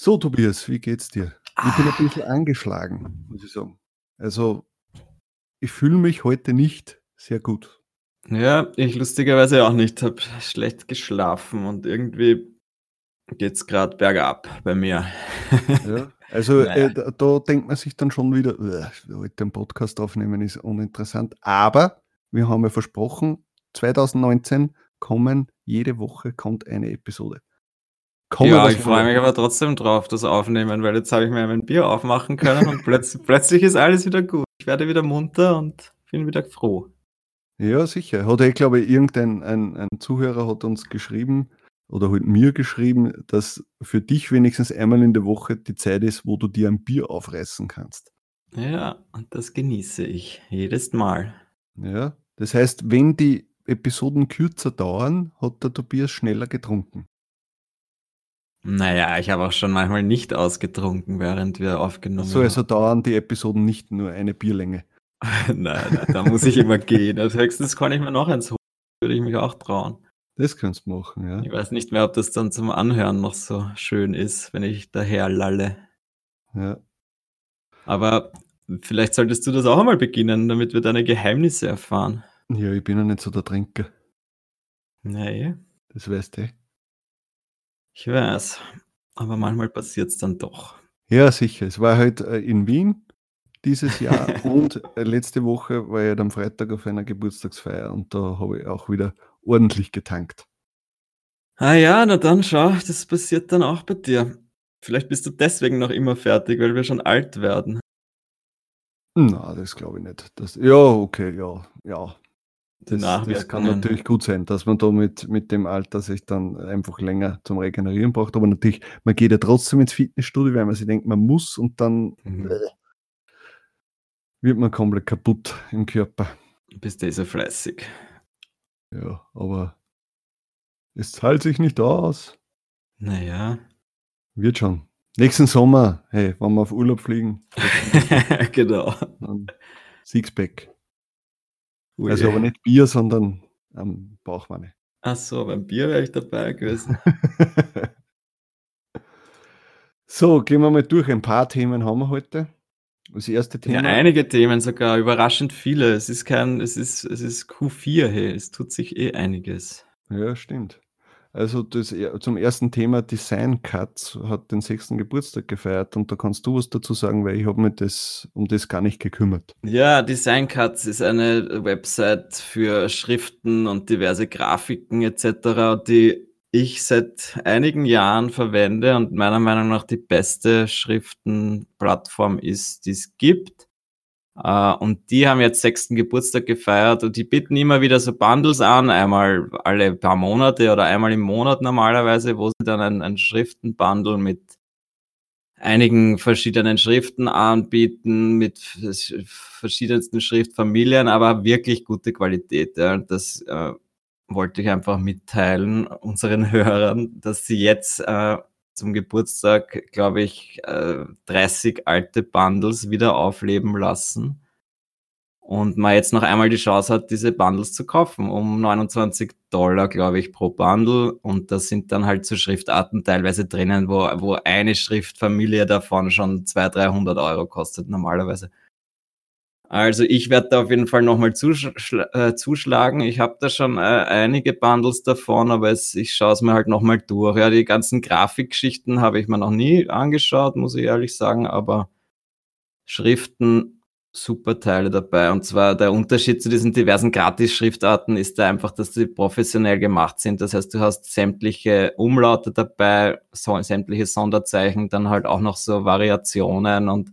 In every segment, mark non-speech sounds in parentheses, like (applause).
So, Tobias, wie geht's dir? Ich bin ein bisschen angeschlagen, muss ich sagen. Also, ich fühle mich heute nicht sehr gut. Ja, ich lustigerweise auch nicht. Habe schlecht geschlafen und irgendwie geht's gerade bergab bei mir. Ja, also (laughs) Naja. äh, da, denkt man sich dann schon wieder, "Uah, heute einen Podcast aufnehmen ist uninteressant. Aber wir haben ja versprochen, 2019 kommen, jede Woche kommt eine Episode. Komme, ja, ich freue mich aber trotzdem drauf, das Aufnehmen, weil jetzt habe ich mir mein Bier aufmachen können und plötzlich, (laughs) plötzlich ist alles wieder gut. Ich werde wieder munter und bin wieder froh. Ja, sicher. Hat eh, glaube ich, irgendein ein, ein Zuhörer hat uns geschrieben oder halt mir geschrieben, dass für dich wenigstens einmal in der Woche die Zeit ist, wo du dir ein Bier aufreißen kannst. Ja, und das genieße ich jedes Mal. Ja. Das heißt, wenn die Episoden kürzer dauern, hat der Tobias schneller getrunken. Naja, ich habe auch schon manchmal nicht ausgetrunken, während wir aufgenommen So, also dauern die Episoden nicht nur eine Bierlänge. haben. (laughs) Nein, nein, da muss ich immer gehen. Als höchstens kann ich mir noch eins holen, würde ich mich auch trauen. Das kannst du machen, ja. Ich weiß nicht mehr, ob das dann zum Anhören noch so schön ist, wenn ich daher lalle. ja. Aber vielleicht solltest du das auch einmal beginnen, damit wir deine Geheimnisse erfahren. Ja, ich bin ja nicht so der Trinker. Nee, Das weißt du. Ich weiß. Aber manchmal passiert es dann doch. Ja, sicher. Es war halt äh, in Wien dieses Jahr (laughs) und äh, letzte Woche war ich halt am Freitag auf einer Geburtstagsfeier und da habe ich auch wieder ordentlich getankt. Ah ja, na dann schau, das passiert dann auch bei dir. Vielleicht bist du deswegen noch immer fertig, weil wir schon alt werden. Na, das glaube ich nicht. Das, ja, okay, ja, ja. Das, das kann natürlich gut sein, dass man da mit, mit dem Alter sich dann einfach länger zum Regenerieren braucht. Aber natürlich, man geht ja trotzdem ins Fitnessstudio, weil man sich denkt, man muss und dann Mhm. äh, wird man komplett kaputt im Körper. Bist eh so fleißig. Ja, aber es zahlt sich nicht aus. Naja. Wird schon. Nächsten Sommer, hey, wenn wir auf Urlaub fliegen, (laughs) genau. Sixpack. Ui. Also aber nicht Bier, sondern am Bauchwanne. Ach so, beim Bier wäre ich dabei gewesen. (laughs) so, gehen wir mal durch. Ein paar Themen haben wir heute. Das erste Ja, Thema. einige Themen sogar, überraschend viele. Es ist kein, es ist, es ist Q4, hey, es tut sich eh einiges. Ja, stimmt. Also das, er- zum ersten Thema Design Cuts hat den sechsten Geburtstag gefeiert und da kannst du was dazu sagen, weil ich habe mich das, um das gar nicht gekümmert. Ja, Design Cuts ist eine Website für Schriften und diverse Grafiken etc., die ich seit einigen Jahren verwende und meiner Meinung nach die beste Schriftenplattform ist, die es gibt. Äh, Und die haben jetzt sechsten Geburtstag gefeiert und die bieten immer wieder so Bundles an, einmal alle paar Monate oder einmal im Monat normalerweise, wo sie dann ein, ein Schriftenbundle mit einigen verschiedenen Schriften anbieten, mit vers- verschiedensten Schriftfamilien, aber wirklich gute Qualität. Ja. Und Das äh, wollte ich einfach mitteilen unseren (laughs) Hörern, dass sie jetzt äh, zum Geburtstag, glaube ich, äh, 30 alte Bundles wieder aufleben lassen. Und man jetzt noch einmal die Chance hat, diese Bundles zu kaufen, um 29 Dollar, glaube ich, pro Bundle. Und da sind dann halt so Schriftarten teilweise drinnen, wo, wo eine Schriftfamilie davon schon 200, 300 Euro kostet normalerweise. Also ich werde da auf jeden Fall nochmal zuschl äh, zuschlagen. Ich habe da schon äh, einige Bundles davon, aber es, ich schaue es mir halt nochmal durch. Ja, die ganzen Grafikgeschichten habe ich mir noch nie angeschaut, muss ich ehrlich sagen, aber Schriften, super Teile dabei. Und zwar der Unterschied zu diesen diversen Gratis-Schriftarten ist da einfach, dass sie professionell gemacht sind. Das heißt, du hast sämtliche Umlaute dabei, so, sämtliche Sonderzeichen, dann halt auch noch so Variationen und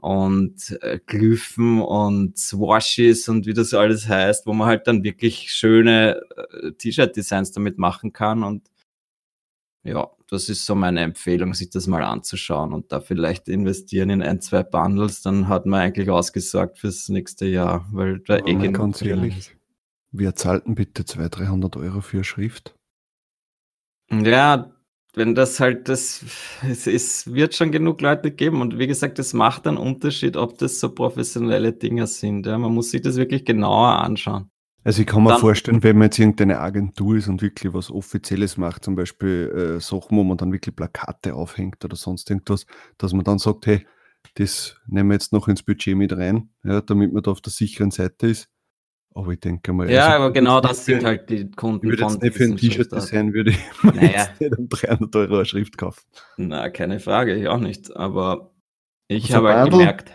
und äh, Glyphen und Swashes und wie das alles heißt, wo man halt dann wirklich schöne äh, T-Shirt-Designs damit machen kann. Und ja, das ist so meine Empfehlung, sich das mal anzuschauen und da vielleicht investieren in ein, zwei Bundles, dann hat man eigentlich ausgesorgt fürs nächste Jahr, weil da eh genug ganz ehrlich, ist. Wer zahlt denn bitte 200, 300 Euro für Schrift? Ja, wenn das halt das, es, es wird schon genug Leute geben und wie gesagt, es macht einen Unterschied, ob das so professionelle Dinge sind. Ja. Man muss sich das wirklich genauer anschauen. Also ich kann mir Dann, vorstellen, wenn man jetzt irgendeine Agentur ist und wirklich was Offizielles macht, zum Beispiel äh, Sachen, wo man dann wirklich Plakate aufhängt oder sonst irgendwas, dass man dann sagt, hey, das nehmen wir jetzt noch ins Budget mit rein, ja, damit man da auf der sicheren Seite ist. Aber ich denke mal. Ja, also, aber genau das sind halt die Kunden. Ich würde jetzt nicht für ein T-Shirt design, würde ich naja. (laughs) nicht um 300 Euro eine Schrift kaufen. Na, keine Frage, ich auch nicht. Aber ich habe halt gemerkt,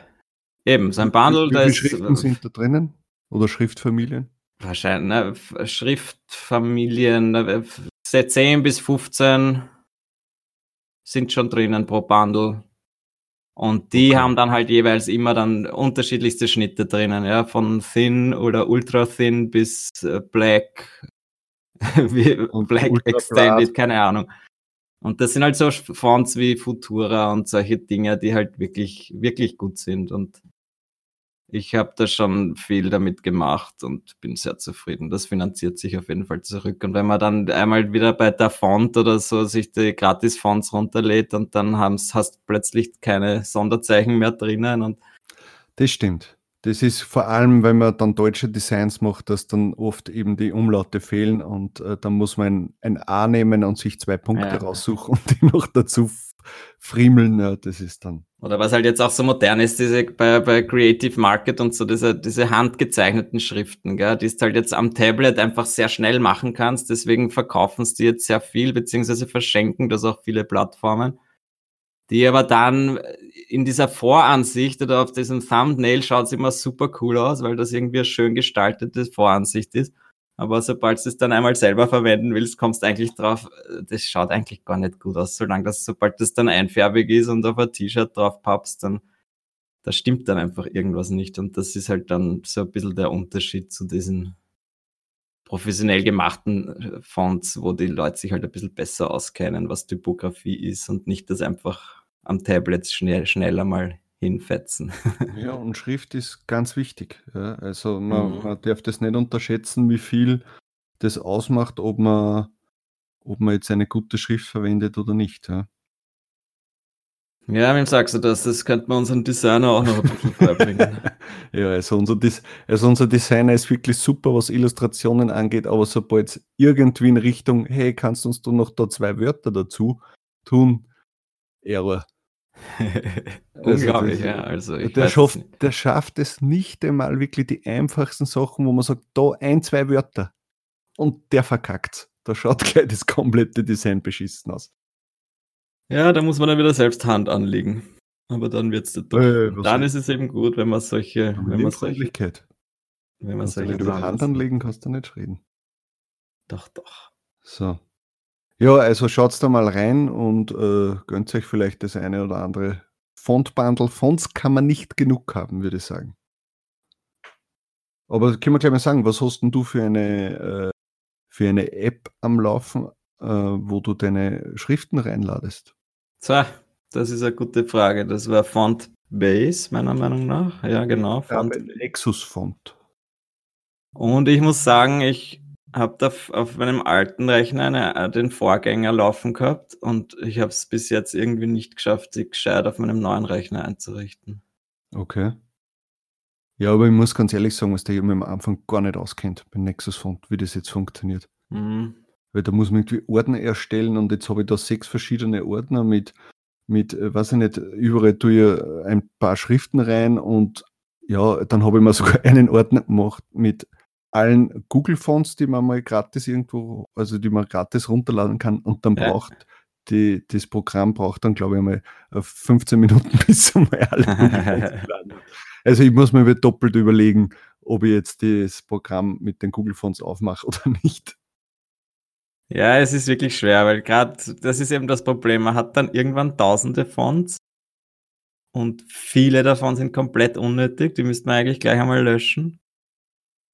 eben, sein Bundle, Wie viele Schriften sind da drinnen? Oder Schriftfamilien? Wahrscheinlich, ne, Schriftfamilien, ne, 10 bis 15 sind schon drinnen pro Bundle. Und die okay. haben dann halt jeweils immer dann unterschiedlichste Schnitte drinnen, ja, von thin oder ultra thin bis äh, black, (laughs) black extended, keine Ahnung. Und das sind halt so Fonts wie Futura und solche Dinge, die halt wirklich, wirklich gut sind. Und ich habe da schon viel damit gemacht und bin sehr zufrieden. Das finanziert sich auf jeden Fall zurück. Und wenn man dann einmal wieder bei der Font oder so sich die Gratis-Fonts runterlädt und dann hast du plötzlich keine Sonderzeichen mehr drinnen. Und das stimmt. Das ist vor allem, wenn man dann deutsche Designs macht, dass dann oft eben die Umlaute fehlen und äh, dann muss man ein, ein, A nehmen und sich zwei Punkte ja. raussuchen und die noch dazu friemeln. Ja, das ist dann oder was halt jetzt auch so modern ist, diese bei, bei Creative Market und so, diese, diese handgezeichneten Schriften, gell, die du halt jetzt am Tablet einfach sehr schnell machen kannst. Deswegen verkaufen es die jetzt sehr viel, beziehungsweise verschenken das auch viele Plattformen. Die aber dann in dieser Voransicht oder auf diesem Thumbnail schaut es immer super cool aus, weil das irgendwie eine schön gestaltete Voransicht ist. Aber sobald du es dann einmal selber verwenden willst, kommst du eigentlich drauf, das schaut eigentlich gar nicht gut aus, solange das, sobald das dann einfärbig ist und auf ein T-Shirt drauf pappst, dann, da stimmt dann einfach irgendwas nicht. Und das ist halt dann so ein bisschen der Unterschied zu diesen professionell gemachten äh, Fonts, wo die Leute sich halt ein bisschen besser auskennen, was Typografie ist und nicht das einfach am Tablet schnell, schneller mal hinfetzen. (laughs) Ja, und Schrift ist ganz wichtig. Ja. Also man, mhm. man darf das nicht unterschätzen, wie viel das ausmacht, ob man, ob man jetzt eine gute Schrift verwendet oder nicht. Ja. Ja, wem sagst du das? Das könnte man unseren Designer auch noch ein bisschen (laughs) beibringen. ja, also unser, also unser Designer ist wirklich super, was Illustrationen angeht, aber sobald es irgendwie in Richtung, hey, kannst uns du noch da zwei Wörter dazu tun, Error. (laughs) Unglaublich, also ja. Also der, schafft, der schafft es nicht einmal wirklich die einfachsten Sachen, wo man sagt, da ein, zwei Wörter. Und der verkackt. Da schaut (laughs) gleich das komplette Design beschissen aus. Ja, da muss man dann wieder selbst Hand anlegen. Aber dann wird es äh, Dann ist es eben gut, wenn man solche. Wenn man solche wenn man solche. Über Hand anlegen kannst du nicht reden. Doch, doch. So. Ja, also schaut da mal rein und äh, gönnt euch vielleicht das eine oder andere Font-Bundle. Fonts kann man nicht genug haben, würde ich sagen. Aber können wir gleich mal sagen, was hast denn du für eine, äh, für eine App am Laufen, äh, wo du deine Schriften reinladest? So, das ist eine gute Frage. Das war Fontbase, meiner Meinung nach. Ja, genau. Font. Ja, Nexus Font. Und ich muss sagen, ich habe da auf meinem alten Rechner eine, äh, den Vorgänger laufen gehabt und ich habe es bis jetzt irgendwie nicht geschafft, sie gescheit auf meinem neuen Rechner einzurichten. Okay. Ja, aber ich muss ganz ehrlich sagen, was der mir am Anfang gar nicht auskennt beim Nexus Font, wie das jetzt funktioniert. Mhm. Weil da muss man irgendwie Ordner erstellen und jetzt habe ich da sechs verschiedene Ordner mit, mit, äh, weiß ich nicht, überall tue ich ein paar Schriften rein und ja, dann habe ich mir (laughs) sogar einen Ordner gemacht mit allen Google-Fonts, die man mal gratis irgendwo, also die man gratis runterladen kann und dann ja. braucht die, das Programm braucht dann, glaube ich, einmal 15 äh, Minuten, (laughs) bis man alle (laughs) Also ich muss mir doppelt überlegen, ob ich jetzt das Programm mit den Google-Fonts aufmache (laughs) oder nicht. Ja, es ist wirklich schwer, weil gerade das ist eben das Problem. Man hat dann irgendwann tausende Fonts und viele davon sind komplett unnötig. Die müsste man eigentlich gleich einmal löschen.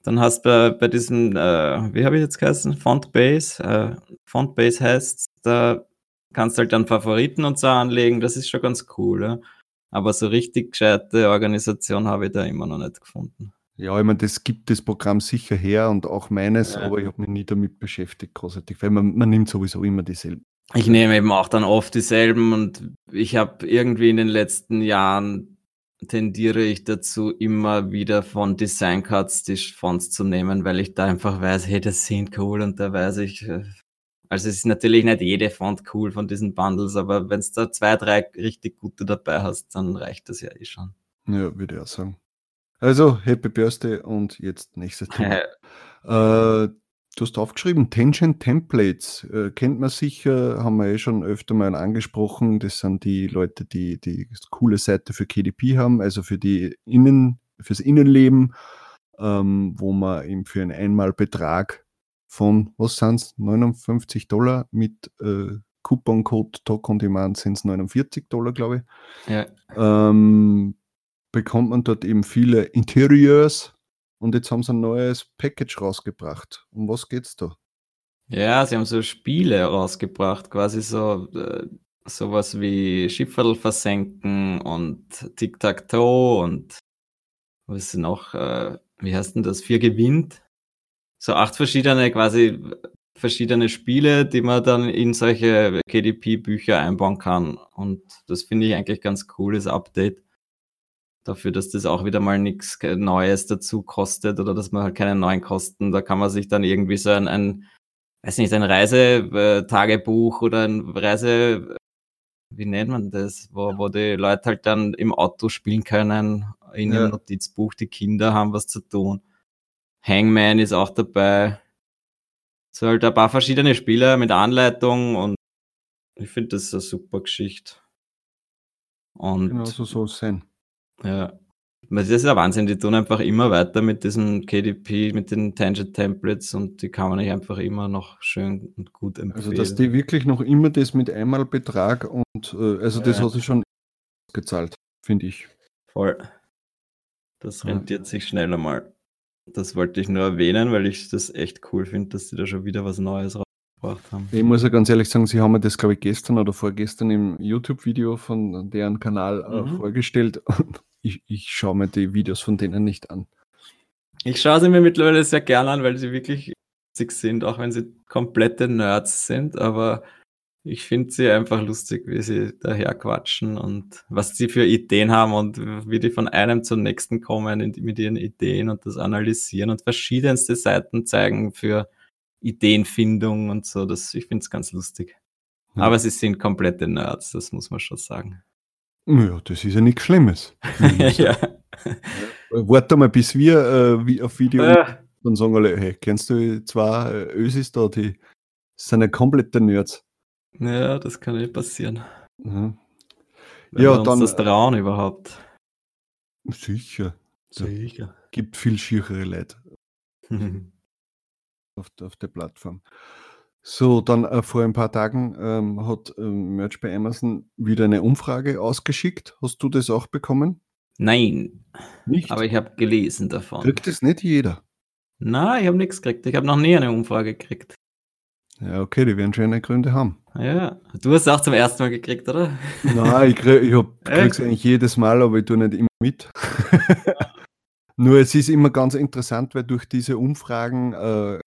Dann hast du bei, bei diesem, äh, wie habe ich jetzt geheißen? Fontbase. Äh, Fontbase heißt, da kannst halt dann Favoriten und so anlegen, das ist schon ganz cool. Ja? Aber so richtig gescheite Organisation habe ich da immer noch nicht gefunden. Ja, ich meine, das gibt das Programm sicher her und auch meines, ja. aber ich habe mich nie damit beschäftigt, großartig, weil man, man nimmt sowieso immer dieselben. Ich nehme eben auch dann oft dieselben und ich habe irgendwie in den letzten Jahren tendiere ich dazu, immer wieder von Design Cards die Fonts zu nehmen, weil ich da einfach weiß, hey, das sind cool und da weiß ich, äh, also es ist natürlich nicht jede Font cool von diesen Bundles, aber wenn es da zwei, drei richtig gute dabei hast, dann reicht das ja eh schon. Ja, würde ich auch sagen. Also, Happy Birthday und jetzt nächstes (laughs) Thema. äh, du hast aufgeschrieben, Tangent Templates. Äh, kennt man sicher, haben wir eh schon öfter mal angesprochen. Das sind die Leute, die die coole Seite für KDP haben, also für die Innen, fürs Innenleben, ähm, wo man eben für einen Einmalbetrag von, was sind es, 59 Dollar mit äh, Couponcode Talk on Demand sind es 49 Dollar, glaube ich. Ja. Ähm, bekommt man dort eben viele Interieurs und jetzt haben sie ein neues Package rausgebracht. Um was geht's da? Ja, sie haben so Spiele rausgebracht, quasi so äh, sowas wie Schifferl versenken und Tic-Tac-Toe und was ist noch, äh, wie heißt denn das, Vier gewinnt. So acht verschiedene, quasi verschiedene Spiele, die man dann in solche KDP-Bücher einbauen kann. Und das finde ich eigentlich ganz cooles Update dafür, dass das auch wieder mal nichts Neues dazu kostet oder dass man halt keine neuen Kosten, da kann man sich dann irgendwie so ein, ein weiß nicht, ein Reisetagebuch oder ein Reise, wie nennt man das, wo, wo die Leute halt dann im Auto spielen können, in ihrem Notizbuch, die Kinder haben was zu tun. Hangman ist auch dabei. So halt ein paar verschiedene Spiele mit Anleitung und ich finde das eine super Geschichte. Und genau so soll es sein. Ja. Das ist ja Wahnsinn, die tun einfach immer weiter mit diesem KDP, mit den Tangent Templates und die kann man nicht einfach immer noch schön und gut empfehlen. Also, dass die wirklich noch immer das mit Einmalbetrag und äh, also ja. das hat sich schon gezahlt, finde ich. Voll. Das rentiert ja. sich schneller mal. Das wollte ich nur erwähnen, weil ich das echt cool finde, dass sie da schon wieder was Neues rausgebracht haben. Ich muss ja ganz ehrlich sagen, sie haben mir das, glaube ich, gestern oder vorgestern im YouTube-Video von deren Kanal äh, mhm. vorgestellt (laughs) ich, ich schaue mir die Videos von denen nicht an. Ich schaue sie mir mittlerweile sehr gerne an, weil sie wirklich lustig sind, auch wenn sie komplette Nerds sind, aber ich finde sie einfach lustig, wie sie daher quatschen und was sie für Ideen haben und wie die von einem zum nächsten kommen mit ihren Ideen und das analysieren und verschiedenste Seiten zeigen für Ideenfindung und so. Das, ich finde es ganz lustig. Ja. Aber sie sind komplette Nerds, das muss man schon sagen. Ja, das ist ja nichts Schlimmes. (laughs) ja. (laughs) Warte mal, bis wir äh, wie auf Video ja. dann sagen alle, hey, kennst du zwei äh, Ösis da, die sind ja komplette Nerds. Ja, das kann nicht passieren. Mhm. Wenn ja, dann. das trauen überhaupt. Sicher. Sicher. Gibt viel schierere Leute (laughs) auf, auf der Plattform. So, dann äh, vor ein paar Tagen ähm, hat ähm, Merch bei Amazon wieder eine Umfrage ausgeschickt. Hast du das auch bekommen? Nein. Nicht? Aber ich habe gelesen davon. Kriegt es nicht jeder? Nein, ich habe nichts gekriegt. Ich habe noch nie eine Umfrage gekriegt. Ja, okay, die werden schon eine Gründe haben. Ja, du hast es auch zum ersten Mal gekriegt, oder? Nein, ich, krieg, ich (laughs) kriege es eigentlich jedes Mal, aber ich tue nicht immer mit. (laughs) Nur es ist immer ganz interessant, weil durch diese Umfragen äh,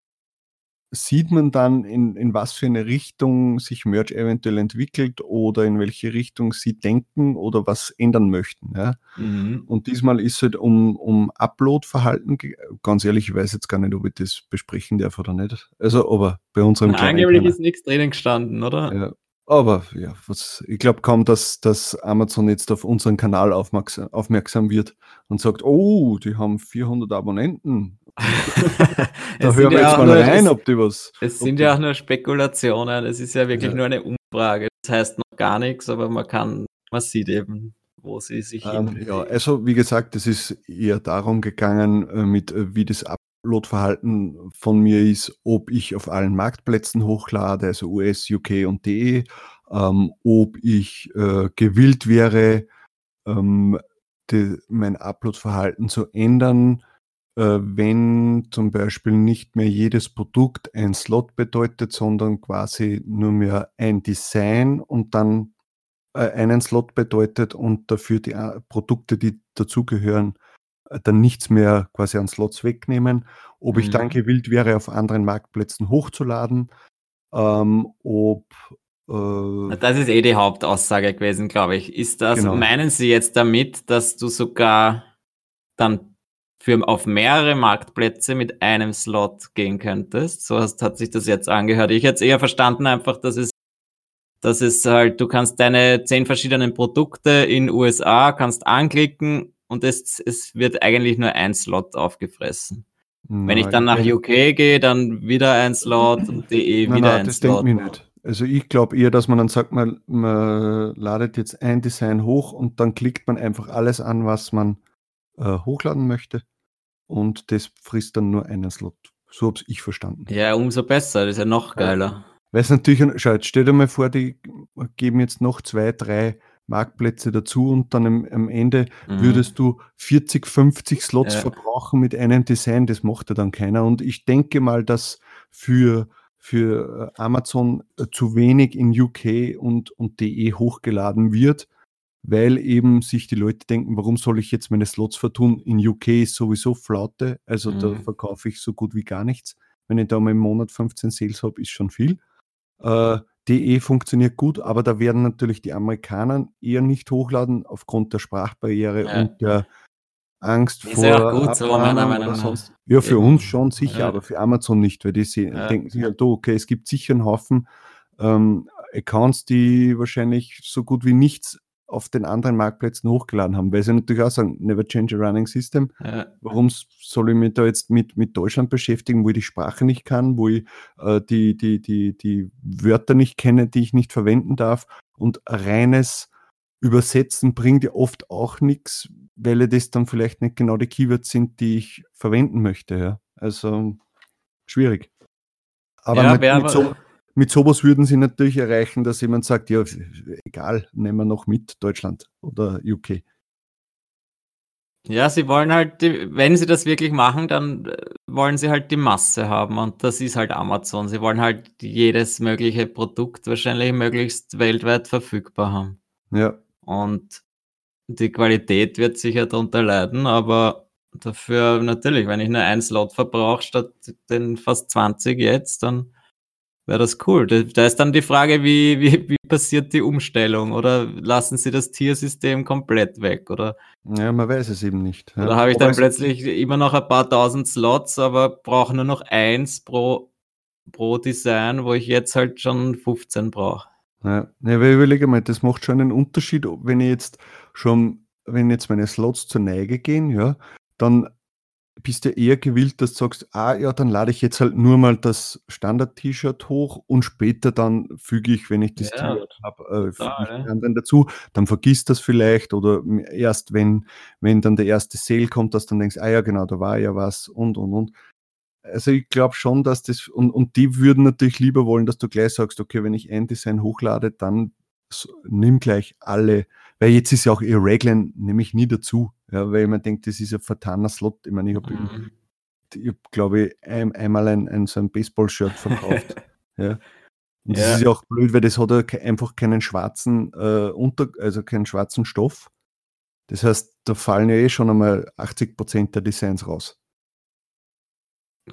sieht man dann, in, in was für eine Richtung sich Merch eventuell entwickelt oder in welche Richtung sie denken oder was ändern möchten. Ja? Mhm. Und diesmal ist es halt um, um Upload-Verhalten, ganz ehrlich, ich weiß jetzt gar nicht, ob ich das besprechen darf oder nicht. Also, aber bei unserem Na, Angeblich ist nichts drinnen gestanden, oder? Ja. Aber ja, was, ich glaube kaum, dass, dass Amazon jetzt auf unseren Kanal aufmerksam, aufmerksam wird und sagt, oh, die haben 400 Abonnenten (laughs) da hören wir jetzt mal rein, ob die was. Es sind ja auch nur Spekulationen, es ist ja wirklich ja. nur eine Umfrage. Das heißt noch gar nichts, aber man kann, man sieht eben, wo sie sich ähm, Ja, also wie gesagt, es ist eher darum gegangen, äh, mit äh, wie das Upload-Verhalten von mir ist, ob ich auf allen Marktplätzen hochlade, also US, UK und DE, ähm, ob ich äh, gewillt wäre, ähm, die, mein Upload-Verhalten zu ändern wenn zum Beispiel nicht mehr jedes Produkt ein Slot bedeutet, sondern quasi nur mehr ein Design und dann äh, einen Slot bedeutet und dafür die äh, Produkte, die dazugehören, äh, dann nichts mehr quasi an Slots wegnehmen. Ob ich dann Mhm. gewillt wäre, auf anderen Marktplätzen hochzuladen, ähm, ob äh, Das ist eh die Hauptaussage gewesen, glaube ich. Ist das, Genau. meinen Sie jetzt damit, dass du sogar dann für auf mehrere Marktplätze mit einem Slot gehen könntest? So hast, hat sich das jetzt angehört. Ich hätte es eher verstanden einfach, dass es, dass es halt, du kannst deine zehn verschiedenen Produkte in USA kannst anklicken und es, es wird eigentlich nur ein Slot aufgefressen. Wenn ich dann nach UK gehe, dann wieder ein Slot und DE Nein, wieder nein, ein das Slot. denkt mir nicht. Also ich glaube eher, dass man dann sagt, man, man ladet jetzt ein Design hoch und dann klickt man einfach alles an, was man äh, hochladen möchte. Und das frisst dann nur einen Slot. So habe ich verstanden. Ja, umso besser, das ist ja noch Ja. geiler. Weil es natürlich, schau, jetzt stell dir mal vor, die geben jetzt noch zwei, drei Marktplätze dazu und dann am, am Ende Mhm. würdest du 40, 50 Slots Ja. verbrauchen mit einem Design, das macht ja dann keiner. Und ich denke mal, dass für, für Amazon zu wenig in UK und, und DE hochgeladen wird, weil eben sich die Leute denken, warum soll ich jetzt meine Slots vertun? In UK ist sowieso Flaute, also da Mhm. verkaufe ich so gut wie gar nichts. Wenn ich da mal im Monat 15 Sales habe, ist schon viel. Äh, DE funktioniert gut, aber da werden natürlich die Amerikaner eher nicht hochladen aufgrund der Sprachbarriere Ja. und der Angst Ist vor ja gut so, meiner Meinung sonst. Ja, für uns schon sicher, Ja. aber für Amazon nicht, weil die sehen, Ja. denken sich halt, oh, okay, es gibt sicher einen Haufen ähm, Accounts, die wahrscheinlich so gut wie nichts auf den anderen Marktplätzen hochgeladen haben, weil sie natürlich auch sagen, never change a running system. Ja. Warum soll ich mich da jetzt mit, mit Deutschland beschäftigen, wo ich die Sprache nicht kann, wo ich äh, die, die, die, die Wörter nicht kenne, die ich nicht verwenden darf? Und reines Übersetzen bringt ja oft auch nichts, weil das dann vielleicht nicht genau die Keywords sind, die ich verwenden möchte. Ja? Also schwierig. Aber Ja, mit, mit, aber- so, mit sowas würden sie natürlich erreichen, dass jemand sagt, ja, egal, nehmen wir noch mit Deutschland oder UK. Ja, sie wollen halt, die, wenn sie das wirklich machen, dann äh, wollen sie halt die Masse haben und das ist halt Amazon. Sie wollen halt jedes mögliche Produkt wahrscheinlich möglichst weltweit verfügbar haben. Ja, Und die Qualität wird sicher darunter leiden, aber dafür natürlich, wenn ich nur ein Slot verbrauche statt den fast 20 jetzt, dann wäre das cool. Da, da ist dann die Frage, wie, wie, wie passiert die Umstellung? Oder lassen sie das Tiersystem komplett weg? Oder, ja, man weiß es eben nicht. Ja. oder habe ich dann plötzlich immer noch ein paar tausend Slots, aber brauche nur noch eins pro, pro Design, wo ich jetzt halt schon 15 brauche? Ja, ja weil überlege mal, das macht schon einen Unterschied, wenn ich jetzt schon, wenn jetzt meine Slots zur Neige gehen, ja, dann bist du eher gewillt, dass du sagst, ah ja, dann lade ich jetzt halt nur mal das Standard-T-Shirt hoch und später dann füge ich, wenn ich das Ja, T-Shirt habe, äh, total, ja. anderen dazu. Dann vergisst das vielleicht oder erst wenn, wenn dann der erste Sale kommt, dass du dann denkst, ah ja, genau, da war ja was und und und. Also ich glaube schon, dass das, und, und die würden natürlich lieber wollen, dass du gleich sagst, okay, wenn ich ein Design hochlade, dann nimm gleich alle, weil jetzt ist ja auch Irreglen, nehme ich nie dazu, ja, weil man denkt, das ist ein vertaner Slot. Ich meine, ich habe, Mhm. hab, glaube ich, ein, einmal ein, ein, so ein Baseball-Shirt verkauft. (laughs) ja. Und das Ja. ist ja auch blöd, weil das hat ja einfach keinen schwarzen äh, Unter, also keinen schwarzen Stoff. Das heißt, da fallen ja eh schon einmal 80 Prozent der Designs raus.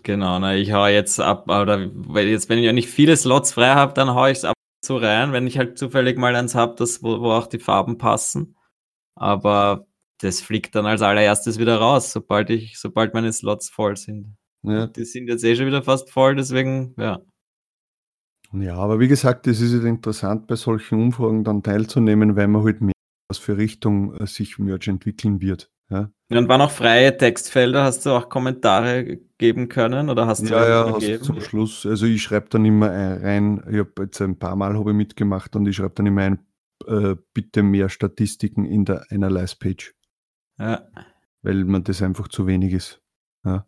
Genau, na, ich hau jetzt ab, oder jetzt, wenn ich ja nicht viele Slots frei habe, dann hau ich es ab und zu rein, wenn ich halt zufällig mal eins habe, das, wo, wo auch die Farben passen. Aber das fliegt dann als allererstes wieder raus, sobald ich, sobald meine Slots voll sind. Ja. Die sind jetzt eh schon wieder fast voll, deswegen, ja. Ja, aber wie gesagt, es ist halt interessant, bei solchen Umfragen dann teilzunehmen, weil man halt mehr was für Richtung äh, sich Merch entwickeln wird. Ja, Und waren auch freie Textfelder, hast du auch Kommentare geben können oder hast du ja, ja hast zum Schluss. Also ich schreibe dann immer ein- rein, ich habe jetzt ein paar Mal habe ich mitgemacht und ich schreibe dann immer ein, äh, bitte mehr Statistiken in der Analyze-Page, Ja. weil man das einfach zu wenig ist. Ja.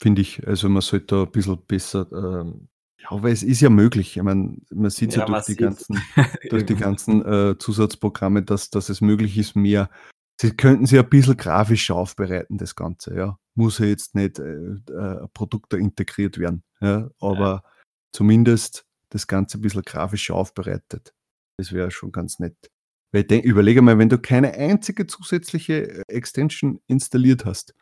Finde ich. Also man sollte da ein bisschen besser, ähm, ja, aber es ist ja möglich. Ich meine, man sieht ja, Ja, durch die ganzen (laughs) durch die ganzen äh, Zusatzprogramme, dass, dass es möglich ist, mehr sie könnten sie ein bisschen grafisch aufbereiten, das Ganze, ja. Muss ja jetzt nicht äh, äh, ein Produkt da integriert werden, ja, aber ja. zumindest das Ganze ein bisschen grafisch aufbereitet. Das wäre schon ganz nett. Weil denk, überlege mal, wenn du keine einzige zusätzliche Extension installiert hast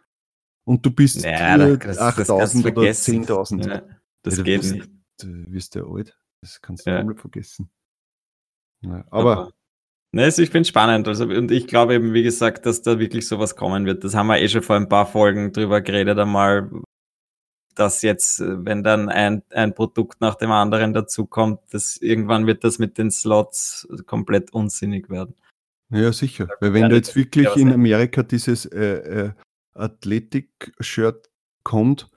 und du bist ja, 8000 oder 10.000, ja, das ja, geht wirst, nicht. Du wirst ja alt. Das kannst du ja. komplett vergessen. Ja, aber, aber Ne, also ich finde es spannend. Also, und ich glaube eben, wie gesagt, dass da wirklich sowas kommen wird. Das haben wir eh schon vor ein paar Folgen drüber geredet einmal, dass jetzt, wenn dann ein, ein Produkt nach dem anderen dazukommt, dass irgendwann wird das mit den Slots komplett unsinnig werden. Ja, sicher. Weil wenn da jetzt wirklich in Amerika dieses äh, äh, Athletic-Shirt kommt,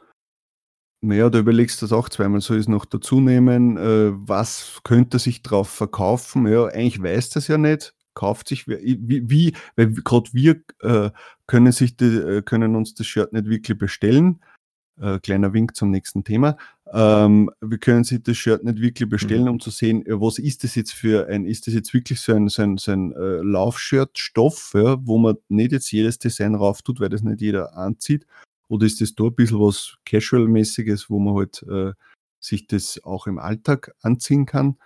naja, da überlegst du das auch zweimal, soll ich es noch dazu nehmen? Äh, was könnte sich drauf verkaufen? Ja, eigentlich weiß das ja nicht. Kauft sich, wie, wie weil gerade wir äh, können, sich die, äh, können uns das Shirt nicht wirklich bestellen. Äh, kleiner Wink zum nächsten Thema. Ähm, wir können sich das Shirt nicht wirklich bestellen, mhm. um zu sehen, äh, was ist das jetzt für ein, ist das jetzt wirklich so ein, so ein, so ein äh, Laufshirt-Stoff, ja, wo man nicht jetzt jedes Design rauf tut, weil das nicht jeder anzieht. Oder ist das da ein bisschen was Casual-mäßiges, wo man halt äh, sich das auch im Alltag anziehen kann?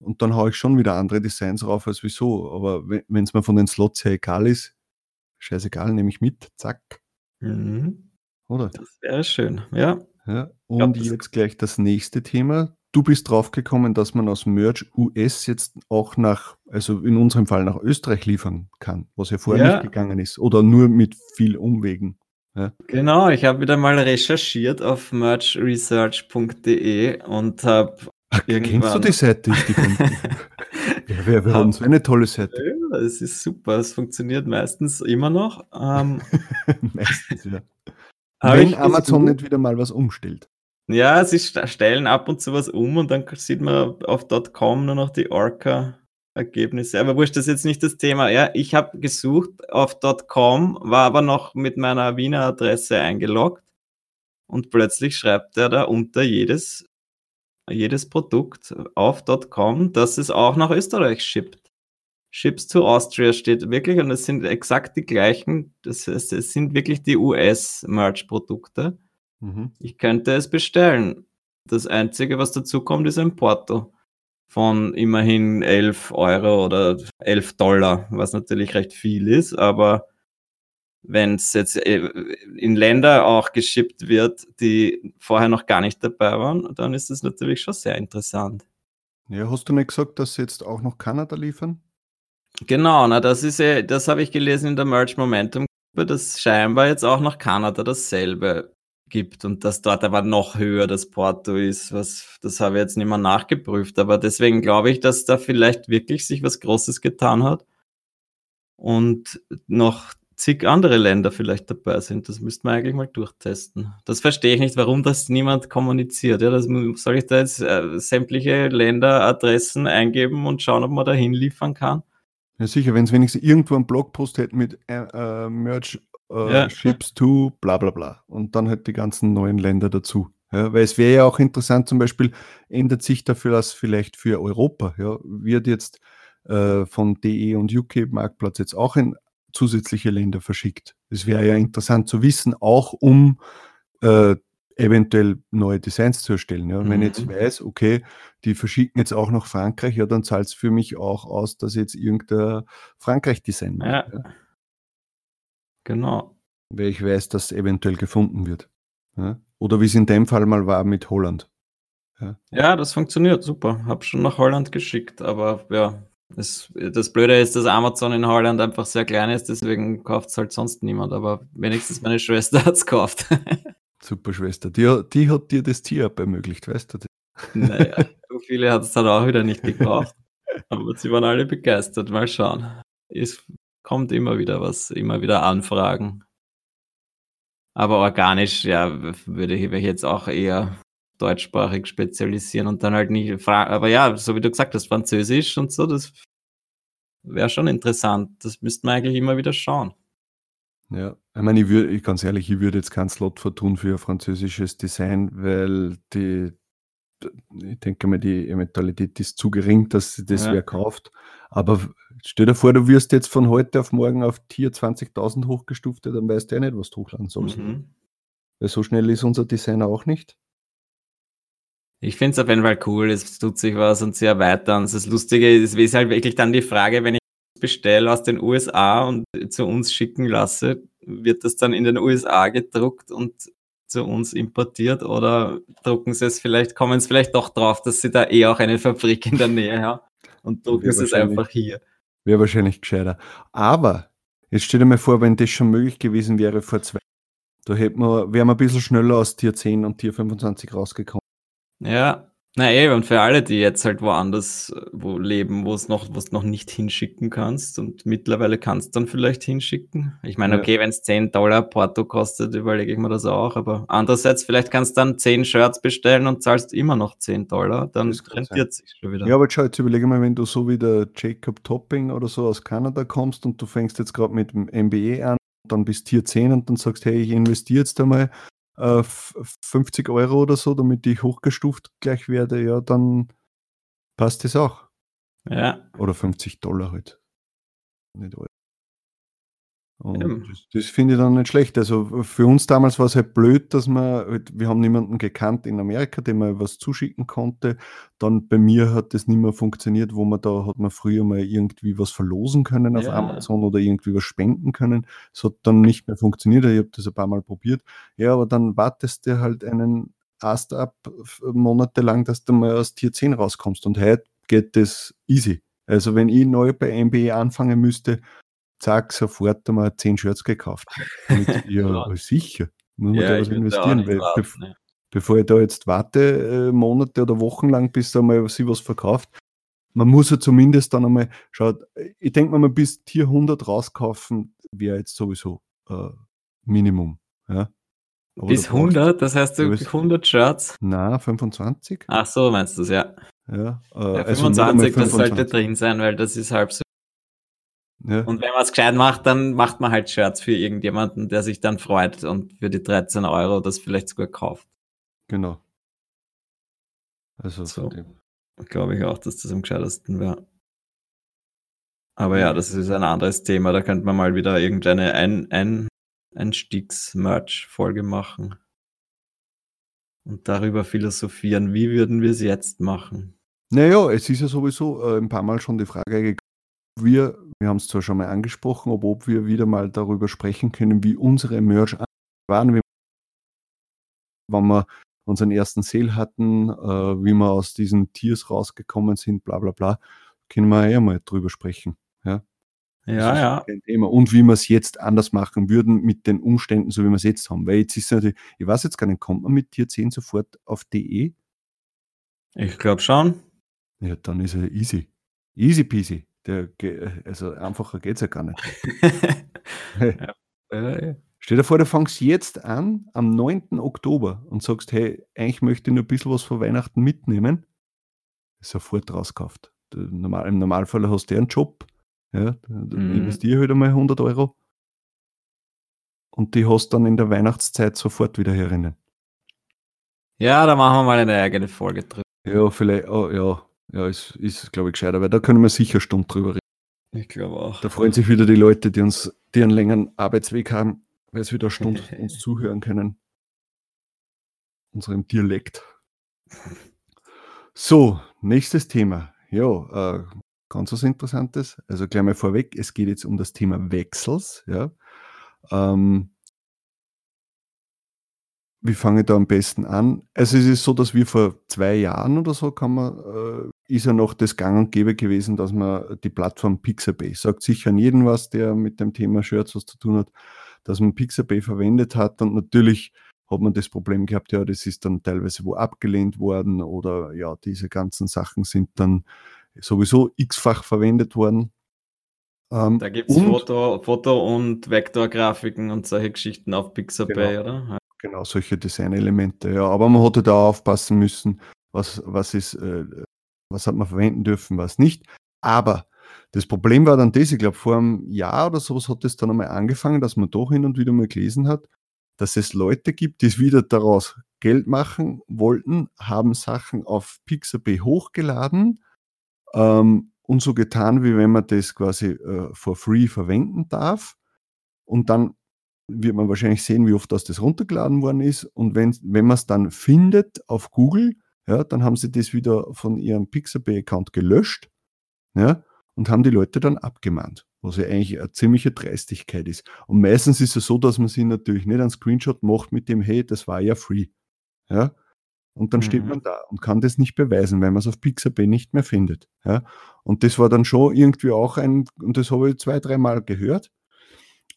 Und dann haue ich schon wieder andere Designs rauf als wieso. Aber wenn es mir von den Slots her egal ist, scheißegal, nehme ich mit, zack. Mhm. Oder? Das wäre schön, ja. ja. Und glaub, jetzt gleich das nächste Thema. Du bist draufgekommen, dass man aus Merch US jetzt auch nach, also in unserem Fall nach Österreich liefern kann, was ja vorher ja. nicht gegangen ist. Oder nur mit viel Umwegen. Ja. Genau, ich habe wieder mal recherchiert auf merchresearch.de und habe. Kennst du die Seite? Die ja, wir, wir haben so eine tolle Seite. Ja, es ist super, es funktioniert meistens immer noch. Ähm, (laughs) meistens, ja. Wenn Amazon nicht wieder mal was umstellt. Ja, sie stellen ab und zu was um und dann sieht man auf .com nur noch die Orca Ergebnisse. Aber wurscht, das ist jetzt nicht das Thema. Ja, ich habe gesucht auf .com, war aber noch mit meiner Wiener Adresse eingeloggt und plötzlich schreibt er da unter jedes, jedes Produkt auf .com, dass es auch nach Österreich shippt. Ships to Austria steht wirklich und es sind exakt die gleichen, das heißt, es sind wirklich die US-Merch-Produkte. Mhm. Ich könnte es bestellen. Das Einzige, was dazu kommt, ist ein Porto von immerhin 11 Euro oder 11 Dollar, was natürlich recht viel ist, aber wenn es jetzt äh, in Länder auch geschippt wird, die vorher noch gar nicht dabei waren, dann ist das natürlich schon sehr interessant. Ja, hast du nicht gesagt, dass sie jetzt auch noch Kanada liefern? Genau, na, das ist das habe ich gelesen in der Merch Momentum Gruppe, dass scheinbar jetzt auch nach Kanada dasselbe gibt und dass dort aber noch höher das Porto ist, was, das habe ich jetzt nicht mehr nachgeprüft, aber deswegen glaube ich, dass da vielleicht wirklich sich was Großes getan hat und noch zig andere Länder vielleicht dabei sind. Das müsste man eigentlich mal durchtesten. Das verstehe ich nicht, warum das niemand kommuniziert. Ja, das, soll ich da jetzt äh, sämtliche Länderadressen eingeben und schauen, ob man da hinliefern kann? Ja, sicher, wenn es wenigstens irgendwo einen Blogpost hätte mit äh, äh Merch äh, ja. Ships to, bla bla bla. Und dann halt die ganzen neuen Länder dazu. Ja, weil es wäre ja auch interessant, zum Beispiel ändert sich dafür das vielleicht für Europa. Ja, wird jetzt äh, von DE und UK Marktplatz jetzt auch in zusätzliche Länder verschickt. Es wäre ja interessant zu wissen, auch um äh, eventuell neue Designs zu erstellen. Ja. Mhm. Wenn ich jetzt mhm. weiß, okay, die verschicken jetzt auch nach Frankreich, ja, dann zahlt es für mich auch aus, dass jetzt irgendein Frankreich-Design mache. Ja. ja. Genau. Weil ich weiß, dass eventuell gefunden wird. Ja? Oder wie es in dem Fall mal war mit Holland. Ja, ja das funktioniert super. Hab schon nach Holland geschickt, aber ja, das, das Blöde ist, dass Amazon in Holland einfach sehr klein ist, deswegen kauft es halt sonst niemand. Aber wenigstens meine Schwester hat es gekauft. (laughs) Super Schwester. Die, die hat dir das Tier ermöglicht, weißt du? Naja, (laughs) so viele hat es dann auch wieder nicht gekauft. Aber sie waren alle begeistert. Mal schauen. Es kommt immer wieder was, immer wieder Anfragen. Aber organisch, ja, würde ich mich jetzt auch eher deutschsprachig spezialisieren und dann halt nicht fragen. Aber ja, so wie du gesagt hast, Französisch und so, das wäre schon interessant. Das müsste man eigentlich immer wieder schauen. Ja, ich meine, ich würde, ganz ehrlich, ich würde jetzt keinen Slot vertun für ein französisches Design, weil die, ich denke mal, die Eventualität ist zu gering, dass sie das Ja. wer kauft. Aber stell dir vor, du wirst jetzt von heute auf morgen auf Tier 20.000 hochgestuft, dann weißt du ja nicht, was du hochladen sollst. Mhm. Weil so schnell ist unser Designer auch nicht. Ich finde es auf jeden Fall cool, es tut sich was und sie erweitern. Das Lustige ist, ist halt wirklich dann die Frage, wenn ich bestelle aus den USA und zu uns schicken lasse, wird das dann in den USA gedruckt und zu uns importiert oder drucken sie es vielleicht, kommen es vielleicht doch drauf, dass sie da eh auch eine Fabrik in der Nähe haben und drucken sie es einfach hier. Wäre wahrscheinlich gescheiter. Aber jetzt stell dir mal vor, wenn das schon möglich gewesen wäre vor zwei da hätten wir, wären wir ein bisschen schneller aus Tier 10 und Tier 25 rausgekommen. Ja, na eh, und für alle, die jetzt halt woanders wo leben, wo es noch, noch nicht hinschicken kannst und mittlerweile kannst du dann vielleicht hinschicken. Ich meine, Ja. okay, wenn es 10 Dollar Porto kostet, überlege ich mir das auch, aber andererseits, vielleicht kannst du dann 10 Shirts bestellen und zahlst immer noch 10 Dollar, dann rentiert sich schon wieder. Ja, aber schau, jetzt überlege mal, wenn du so wie der Jacob Topping oder so aus Kanada kommst und du fängst jetzt gerade mit dem MBE an, dann bist Tier 10 und dann sagst, hey, ich investiere jetzt einmal äh, f- 50 Euro oder so, damit ich hochgestuft gleich werde, ja, dann passt das auch. Ja, Oder 50 Dollar halt. Nicht Euro. Und das, das finde ich dann nicht schlecht. Also für uns damals war es halt blöd, dass wir, halt, wir haben niemanden gekannt in Amerika, dem man was zuschicken konnte. Dann bei mir hat das nicht mehr funktioniert, wo man da hat man früher mal irgendwie was verlosen können auf Ja. Amazon oder irgendwie was spenden können. Das hat dann nicht mehr funktioniert. Ich habe das ein paar Mal probiert. Ja, aber dann wartest du halt einen Ast ab monatelang, dass du mal aus Tier 10 rauskommst. Und heute geht das easy. Also wenn ich neu bei MBE anfangen müsste, zack, sofort einmal 10 Shirts gekauft. Damit, (laughs) ja, Ja. sicher. Muss man ja, da was investieren. Weil, warten, bev ne. bevor ich da jetzt warte, äh, Monate oder Wochen lang, bis da mal sie was verkauft, man muss ja zumindest dann einmal, schaut, ich denke mal, bis Tier 100 rauskaufen, wäre jetzt sowieso äh, Minimum. Ja. Aber Bis du brauchst- 100, das heißt, du du bist- 100 Shirts? Na, 25? Ach so, meinst du es, ja. Ja, äh, Ja, also nicht einmal 25, das sollte 25. drin sein, weil das ist halb so. Ja, Und wenn man es gescheit macht, dann macht man halt Shirts für irgendjemanden, der sich dann freut und für die 13 Euro das vielleicht sogar kauft. genau. Also So. von dem. Glaube ich auch, dass das am gescheitesten wäre. Aber ja, das ist ein anderes Thema. Da könnte man mal wieder irgendeine ein, ein, Einstiegs-Merch-Folge machen. Und darüber philosophieren, wie würden wir es jetzt machen? Naja, es ist ja sowieso äh, ein paar Mal schon die Frage gekommen. Wir, wir haben es zwar schon mal angesprochen, aber ob wir wieder mal darüber sprechen können, wie unsere Merch waren, wie, wann wir unseren ersten Sale hatten, äh, wie wir aus diesen Tiers rausgekommen sind, bla bla bla, können wir ja mal drüber sprechen. Ja, Ja, ja. Kein Thema. Und wie wir es jetzt anders machen würden mit den Umständen, so wie wir es jetzt haben. Weil jetzt ist natürlich, ich weiß jetzt gar nicht, kommt man mit Tier 10 sofort auf DE? Ich glaube schon. Ja, dann ist er easy. Easy peasy. Der, also einfacher geht's ja gar nicht. (laughs) (laughs) ja. Stell dir vor, du fängst jetzt an, am 9. Oktober und sagst, hey, eigentlich möchte ich nur ein bisschen was vor Weihnachten mitnehmen. Sofort rauskauft. Normal, Im Normalfall hast du ja einen Job. Ja, dann Mhm. investiere halt einmal 100 Euro. Und die hast dann in der Weihnachtszeit sofort wieder herinnen. ja, da machen wir mal eine eigene Folge drüber. Ja, vielleicht, oh, ja, ja, ist, ist glaube ich, gescheiter, weil da können wir sicher eine Stunde drüber reden. Ich glaube auch. Da freuen sich wieder die Leute, die uns, die einen längeren Arbeitsweg haben, weil sie wieder eine Stunde (laughs) uns zuhören können. Unserem Dialekt. So, nächstes Thema. Ja, äh, ganz was Interessantes. Also gleich mal vorweg, es geht jetzt um das Thema Wechsels. Ja. Ähm, wie fange ich da am besten an? Also es ist so, dass wir vor zwei Jahren oder so kann man, äh, ist ja noch das Gang und Gäbe gewesen, dass man die Plattform Pixabay, sagt sicher an jeden was, der mit dem Thema Shirts was zu tun hat, dass man Pixabay verwendet hat und natürlich hat man das Problem gehabt, ja, das ist dann teilweise wo abgelehnt worden oder ja, diese ganzen Sachen sind dann sowieso x-fach verwendet worden. Ähm, Da gibt es Foto, Foto und Vektorgrafiken und solche Geschichten auf Pixabay, Genau. oder? Genau, solche Designelemente, ja. Aber man hatte da aufpassen müssen, was, was ist, äh, was hat man verwenden dürfen, was nicht. Aber das Problem war dann das, ich glaube, vor einem Jahr oder sowas hat es dann einmal angefangen, dass man doch hin und wieder mal gelesen hat, dass es Leute gibt, die es wieder daraus Geld machen wollten, haben Sachen auf Pixabay hochgeladen ähm, und so getan, wie wenn man das quasi äh, for free verwenden darf. Und dann wird man wahrscheinlich sehen, wie oft das, das runtergeladen worden ist. Und wenn, wenn man es dann findet auf Google, ja, dann haben sie das wieder von ihrem Pixabay-Account gelöscht ja, und haben die Leute dann abgemahnt, was ja eigentlich eine ziemliche Dreistigkeit ist. Und meistens ist es so, dass man sich natürlich nicht einen Screenshot macht mit dem, hey, das war ja free. Ja, und dann mhm. steht man da und kann das nicht beweisen, weil man es auf Pixabay nicht mehr findet. Ja? Und das war dann schon irgendwie auch ein, und das habe ich zwei, dreimal gehört.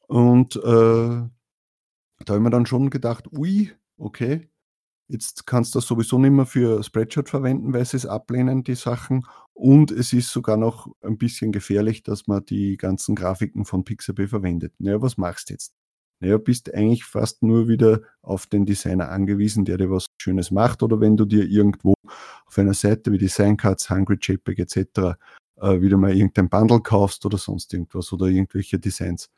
Und äh, da habe ich mir dann schon gedacht, ui, okay, jetzt kannst du das sowieso nicht mehr für Spreadshirt verwenden, weil sie es ablehnen, die Sachen. Und es ist sogar noch ein bisschen gefährlich, dass man die ganzen Grafiken von Pixabay verwendet. Naja, was machst du jetzt? Naja, bist eigentlich fast nur wieder auf den Designer angewiesen, der dir was Schönes macht. Oder wenn du dir irgendwo auf einer Seite wie Design Cards, Hungry JPEG etc. Äh, wieder mal irgendein Bundle kaufst oder sonst irgendwas oder irgendwelche Designs.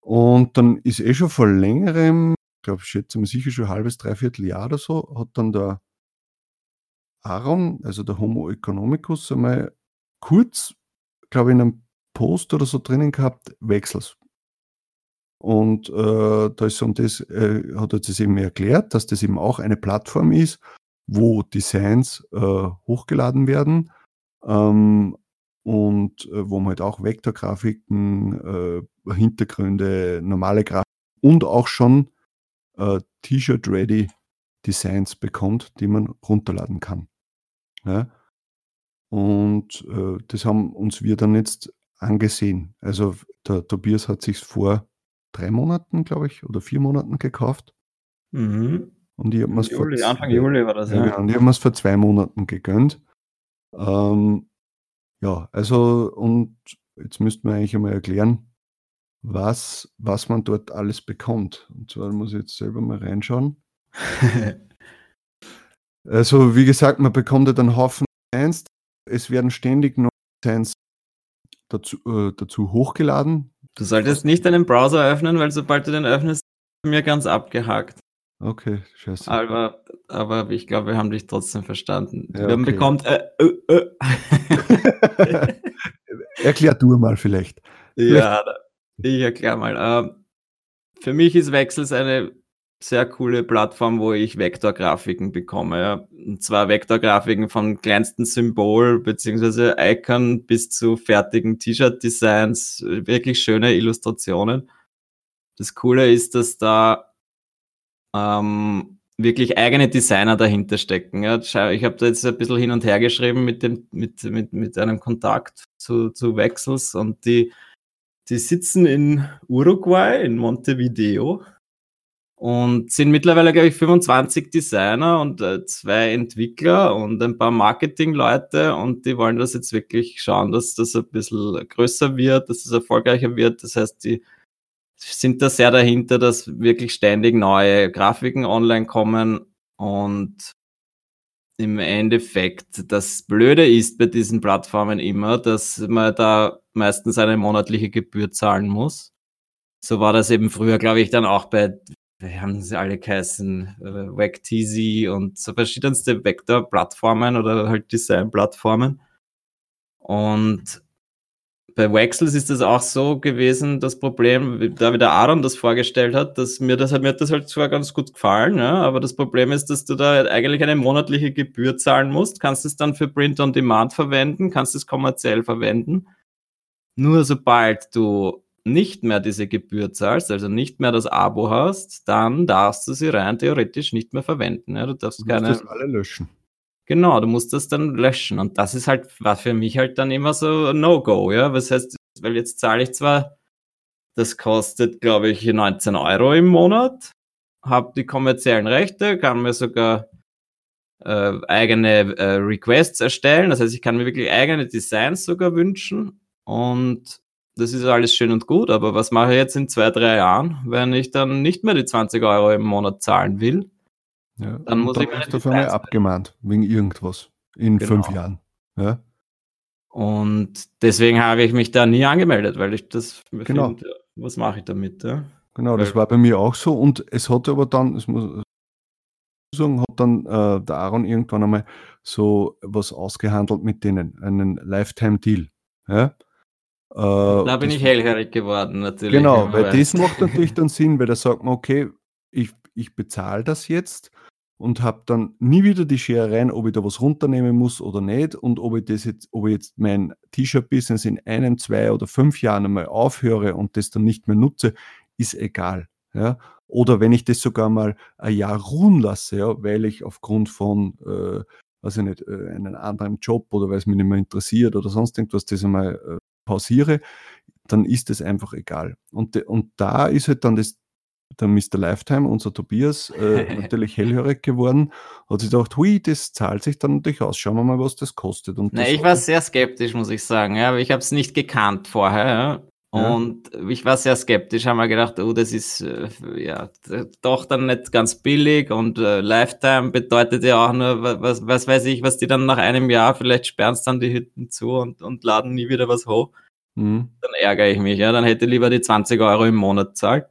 Und dann ist eh schon vor längerem, glaube, ich schätze mal sicher schon ein halbes, dreiviertel Jahr oder so, hat dann der Aaron, also der Homo economicus, einmal kurz, glaube ich, in einem Post oder so drinnen gehabt, Wechsels. Und äh, da ist um das, äh, hat er das eben erklärt, dass das eben auch eine Plattform ist, wo Designs äh, hochgeladen werden ähm, und äh, wo man halt auch Vektorgrafiken, äh, Hintergründe, normale Grafiken und auch schon äh, T-Shirt-ready Designs bekommt, die man runterladen kann. Ja? Und das haben uns wir dann jetzt angesehen. Also der Tobias hat sich vor drei Monaten, glaube ich, oder vier Monaten gekauft. Mhm. Und ich habe mir vor Anfang Juli war das, ja. ja. Und ich habe mir es vor zwei Monaten gegönnt. Ähm, ja, also, und jetzt müssten wir eigentlich einmal erklären, was, was man dort alles bekommt. Und zwar muss ich jetzt selber mal reinschauen. (laughs) also, wie gesagt, man bekommt ja dann Haufen Designs. Es werden ständig neue Designs dazu, äh, dazu hochgeladen. Du solltest nicht deinen Browser öffnen, weil sobald du den öffnest, ist mir ganz abgehakt. Okay, scheiße. Aber, aber ich glaube, wir haben dich trotzdem verstanden. Ja, okay. bekommt. Äh, äh, äh. (laughs) Erklär du mal vielleicht. ja, ich erkläre mal. Äh, für mich ist Wechsels eine sehr coole Plattform, wo ich Vektorgrafiken bekomme. Und zwar Vektorgrafiken vom kleinsten Symbol bzw. Icon bis zu fertigen T-Shirt-Designs, wirklich schöne Illustrationen. Das Coole ist, dass da ähm, wirklich eigene Designer dahinter stecken. Ja. Ich habe da jetzt ein bisschen hin und her geschrieben mit, dem, mit, mit, mit einem Kontakt zu, zu Wechsels und die, die sitzen in Uruguay, in Montevideo und sind mittlerweile, glaube ich, 25 Designer und äh, zwei Entwickler und ein paar Marketingleute und die wollen das jetzt wirklich schauen, dass das ein bisschen größer wird, dass es erfolgreicher wird. Das heißt, die sind da sehr dahinter, dass wirklich ständig neue Grafiken online kommen und im Endeffekt das Blöde ist bei diesen Plattformen immer, dass man da meistens eine monatliche Gebühr zahlen muss. So war das eben früher, glaube ich, dann auch bei wie haben sie alle geheißen, äh, WebTZ und so verschiedenste Vektor-Plattformen oder halt Design-Plattformen. Und bei Wexels ist das auch so gewesen, das Problem, da wie der Aaron das vorgestellt hat, dass mir das, mir hat das halt zwar ganz gut gefallen, ja, aber das Problem ist, dass du da eigentlich eine monatliche Gebühr zahlen musst, kannst es dann für Print on Demand verwenden, kannst es kommerziell verwenden. Nur sobald du nicht mehr diese Gebühr zahlst, also nicht mehr das Abo hast, dann darfst du sie rein theoretisch nicht mehr verwenden. Ja, du darfst Du keine. musst das alle löschen. Genau, du musst das dann löschen. Und das ist halt, war für mich halt dann immer so ein No-Go, ja. Was heißt, weil jetzt zahle ich zwar, das kostet, glaube ich, 19 Euro im Monat, habe die kommerziellen Rechte, kann mir sogar äh, eigene äh, Requests erstellen. Das heißt, ich kann mir wirklich eigene Designs sogar wünschen. Und das ist alles schön und gut, aber was mache ich jetzt in zwei, drei Jahren, wenn ich dann nicht mehr die 20 Euro im Monat zahlen will? Ja. Dann muss dann ich auf einmal Details- abgemahnt, wegen irgendwas. In Genau. fünf Jahren. Ja? Und deswegen habe ich mich da nie angemeldet, weil ich das mir Genau. finde, was mache ich damit? Ja? Genau, das war bei mir auch so. Und es hat aber dann, es muss sagen, hat dann äh, der Aaron irgendwann einmal so was ausgehandelt mit denen, einen Lifetime-Deal. Ja? Äh, da bin ich hellhörig geworden, natürlich. Genau, weil das macht natürlich dann Sinn, weil da sagt man, okay, ich, ich bezahle das jetzt und habe dann nie wieder die Schere rein, ob ich da was runternehmen muss oder nicht und ob ich das jetzt, ob ich jetzt mein T-Shirt-Business in einem, zwei oder fünf Jahren einmal aufhöre und das dann nicht mehr nutze, ist egal. Ja? Oder wenn ich das sogar mal ein Jahr ruhen lasse, ja, weil ich aufgrund von, äh, weiß ich nicht, äh, einen anderen Job oder weil es mich nicht mehr interessiert oder sonst irgendwas, das einmal äh, pausiere, dann ist es einfach egal. Und, und da ist halt dann das, der Mr. Lifetime, unser Tobias, äh, (laughs) natürlich hellhörig geworden, hat sich gedacht, hui, das zahlt sich dann natürlich aus. Schauen wir mal, was das kostet. Und Na, ich war sehr skeptisch, muss ich sagen, ja, aber ich habe es nicht gekannt vorher. Ja. Und ja. ich war sehr skeptisch, haben wir gedacht, oh, das ist äh, ja doch dann nicht ganz billig und äh, Lifetime bedeutet ja auch nur, was, was weiß ich, was die dann nach einem Jahr, vielleicht sperren es dann die Hütten zu und, und laden nie wieder was hoch. Mhm. Dann ärgere ich mich, ja, dann hätte ich lieber die 20 Euro im Monat zahlt.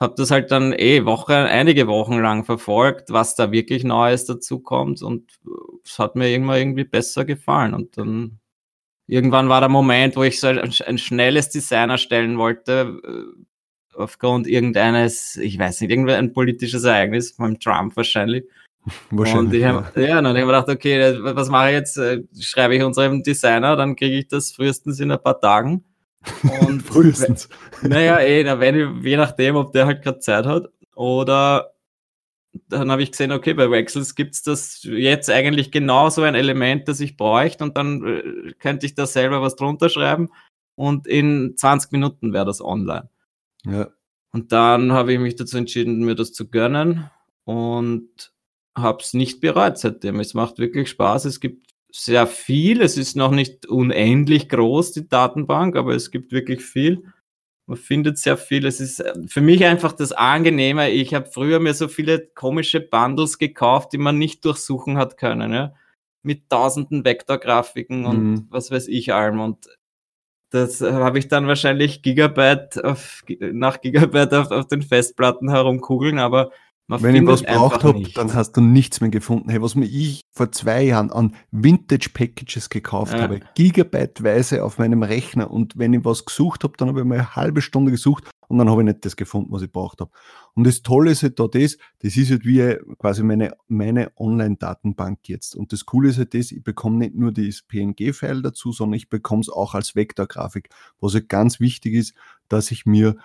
Hab das halt dann eh Woche, einige Wochen lang verfolgt, was da wirklich Neues dazu kommt und es hat mir irgendwann irgendwie besser gefallen und dann irgendwann war der Moment, wo ich so ein, ein schnelles Design erstellen wollte, äh, aufgrund irgendeines, ich weiß nicht, irgendein politisches Ereignis, von Trump wahrscheinlich. (laughs) Wahrscheinlich. Und ich hab, ja. ja, dann habe ich mir gedacht, okay, was mache ich jetzt? Äh, schreibe ich unserem Designer, dann kriege ich das frühestens in ein paar Tagen. (laughs) Und frühestens. Naja, eh, wenn ich, je nachdem, ob der halt gerade Zeit hat. Oder dann habe ich gesehen, okay, bei Wexels gibt es das jetzt eigentlich genau so ein Element, das ich bräuchte und dann äh, könnte ich da selber was drunter schreiben und in 20 Minuten wäre das online. Ja. Und dann habe ich mich dazu entschieden, mir das zu gönnen und habe es nicht bereut seitdem. Es macht wirklich Spaß. Es gibt sehr viel. Es ist noch nicht unendlich groß, die Datenbank, aber es gibt wirklich viel. Man findet sehr viel. Es ist äh, für mich einfach das Angenehme. Ich habe früher mir so viele komische Bundles gekauft, die man nicht durchsuchen hat können. Ja? Mit tausenden Vektorgrafiken und mhm. was weiß ich allem. Und das habe ich dann wahrscheinlich Gigabyte auf, nach Gigabyte auf, auf den Festplatten herumkugeln, aber man Wenn ich was braucht habe, dann hast du nichts mehr gefunden. Hey, was mir ich vor zwei Jahren an Vintage Packages gekauft ja. habe, gigabyteweise auf meinem Rechner und wenn ich was gesucht habe, dann habe ich mal eine halbe Stunde gesucht und dann habe ich nicht das gefunden, was ich braucht habe. Und das Tolle ist halt da das, das ist halt wie quasi meine, meine Online-Datenbank jetzt. Und das Coole ist halt das, ich bekomme nicht nur das PNG-File dazu, sondern ich bekomme es auch als Vektorgrafik, was halt ganz wichtig ist, dass ich mir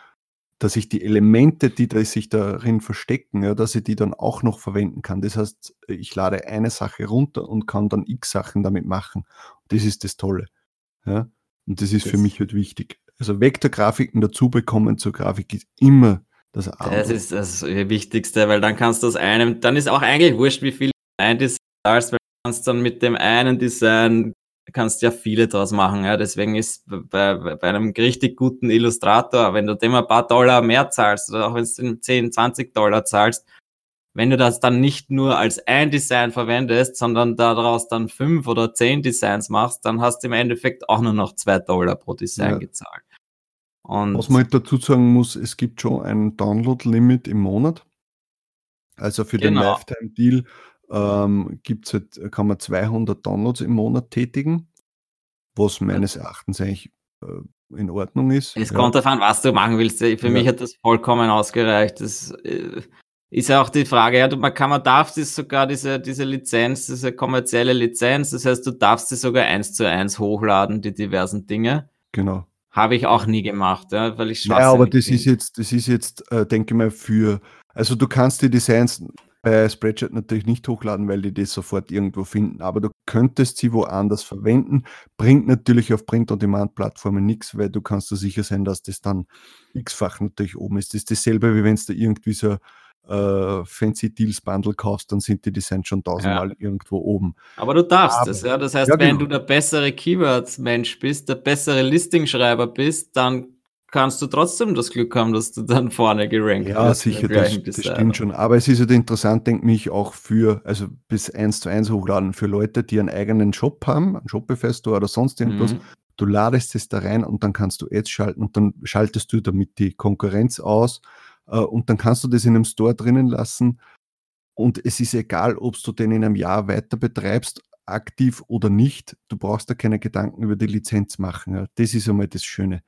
dass ich die Elemente, die sich darin verstecken, ja, dass ich die dann auch noch verwenden kann. Das heißt, ich lade eine Sache runter und kann dann x Sachen damit machen. Das ist das Tolle. Ja? Und das ist das für mich halt wichtig. Also Vektorgrafiken dazu bekommen zur Grafik ist immer das A. Das ist das Wichtigste, weil dann kannst du aus einem, dann ist auch eigentlich wurscht, wie viel ein Design weil du kannst dann mit dem einen Design kannst ja viele draus machen. Ja. Deswegen ist bei, bei einem richtig guten Illustrator, wenn du dem ein paar Dollar mehr zahlst oder auch wenn du 10, 20 Dollar zahlst, wenn du das dann nicht nur als ein Design verwendest, sondern daraus dann fünf oder zehn Designs machst, dann hast du im Endeffekt auch nur noch zwei Dollar pro Design ja. gezahlt. Und Was man halt dazu sagen muss, es gibt schon ein Download-Limit im Monat. Also für genau. den Lifetime-Deal ähm, gibt's halt, kann man 200 Downloads im Monat tätigen, was meines Erachtens eigentlich äh, in Ordnung ist. Es ja. kommt davon, was du machen willst. Für ja. mich hat das vollkommen ausgereicht. Das äh, ist ja auch die Frage, ja, du, man kann, man darf das sogar, diese, diese Lizenz, diese kommerzielle Lizenz, das heißt, du darfst sie sogar eins zu eins hochladen, die diversen Dinge. Genau. Habe ich auch nie gemacht, ja, weil ich Ja, aber das bin. ist jetzt, das ist jetzt, äh, denke ich mal, für, also du kannst die Designs bei Spreadshirt natürlich nicht hochladen, weil die das sofort irgendwo finden. Aber du könntest sie woanders verwenden. Bringt natürlich auf Print-on-Demand-Plattformen nichts, weil du kannst dir sicher sein, dass das dann x-fach natürlich oben ist. Das ist dasselbe, wie wenn du irgendwie so äh, Fancy Deals Bundle kaufst, dann sind die Designs schon tausendmal ja. irgendwo oben. Aber du darfst Aber, das, ja. Das heißt, ja, wenn genau. du der bessere Keywords-Mensch bist, der bessere Listing-Schreiber bist, dann kannst du trotzdem das Glück haben, dass du dann vorne gerankt ja, wirst. Ja, sicher, das, das stimmt schon. Aber es ist halt interessant, denke ich, auch für, also bis eins zu eins hochladen, für Leute, die einen eigenen Shop haben, einen Shopify Store oder sonst irgendwas. Mhm. du ladest es da rein und dann kannst du Ads schalten und dann schaltest du damit die Konkurrenz aus äh, und dann kannst du das in einem Store drinnen lassen und es ist egal, ob du den in einem Jahr weiter betreibst, aktiv oder nicht. Du brauchst da keine Gedanken über die Lizenz machen. Ja. Das ist einmal das Schöne.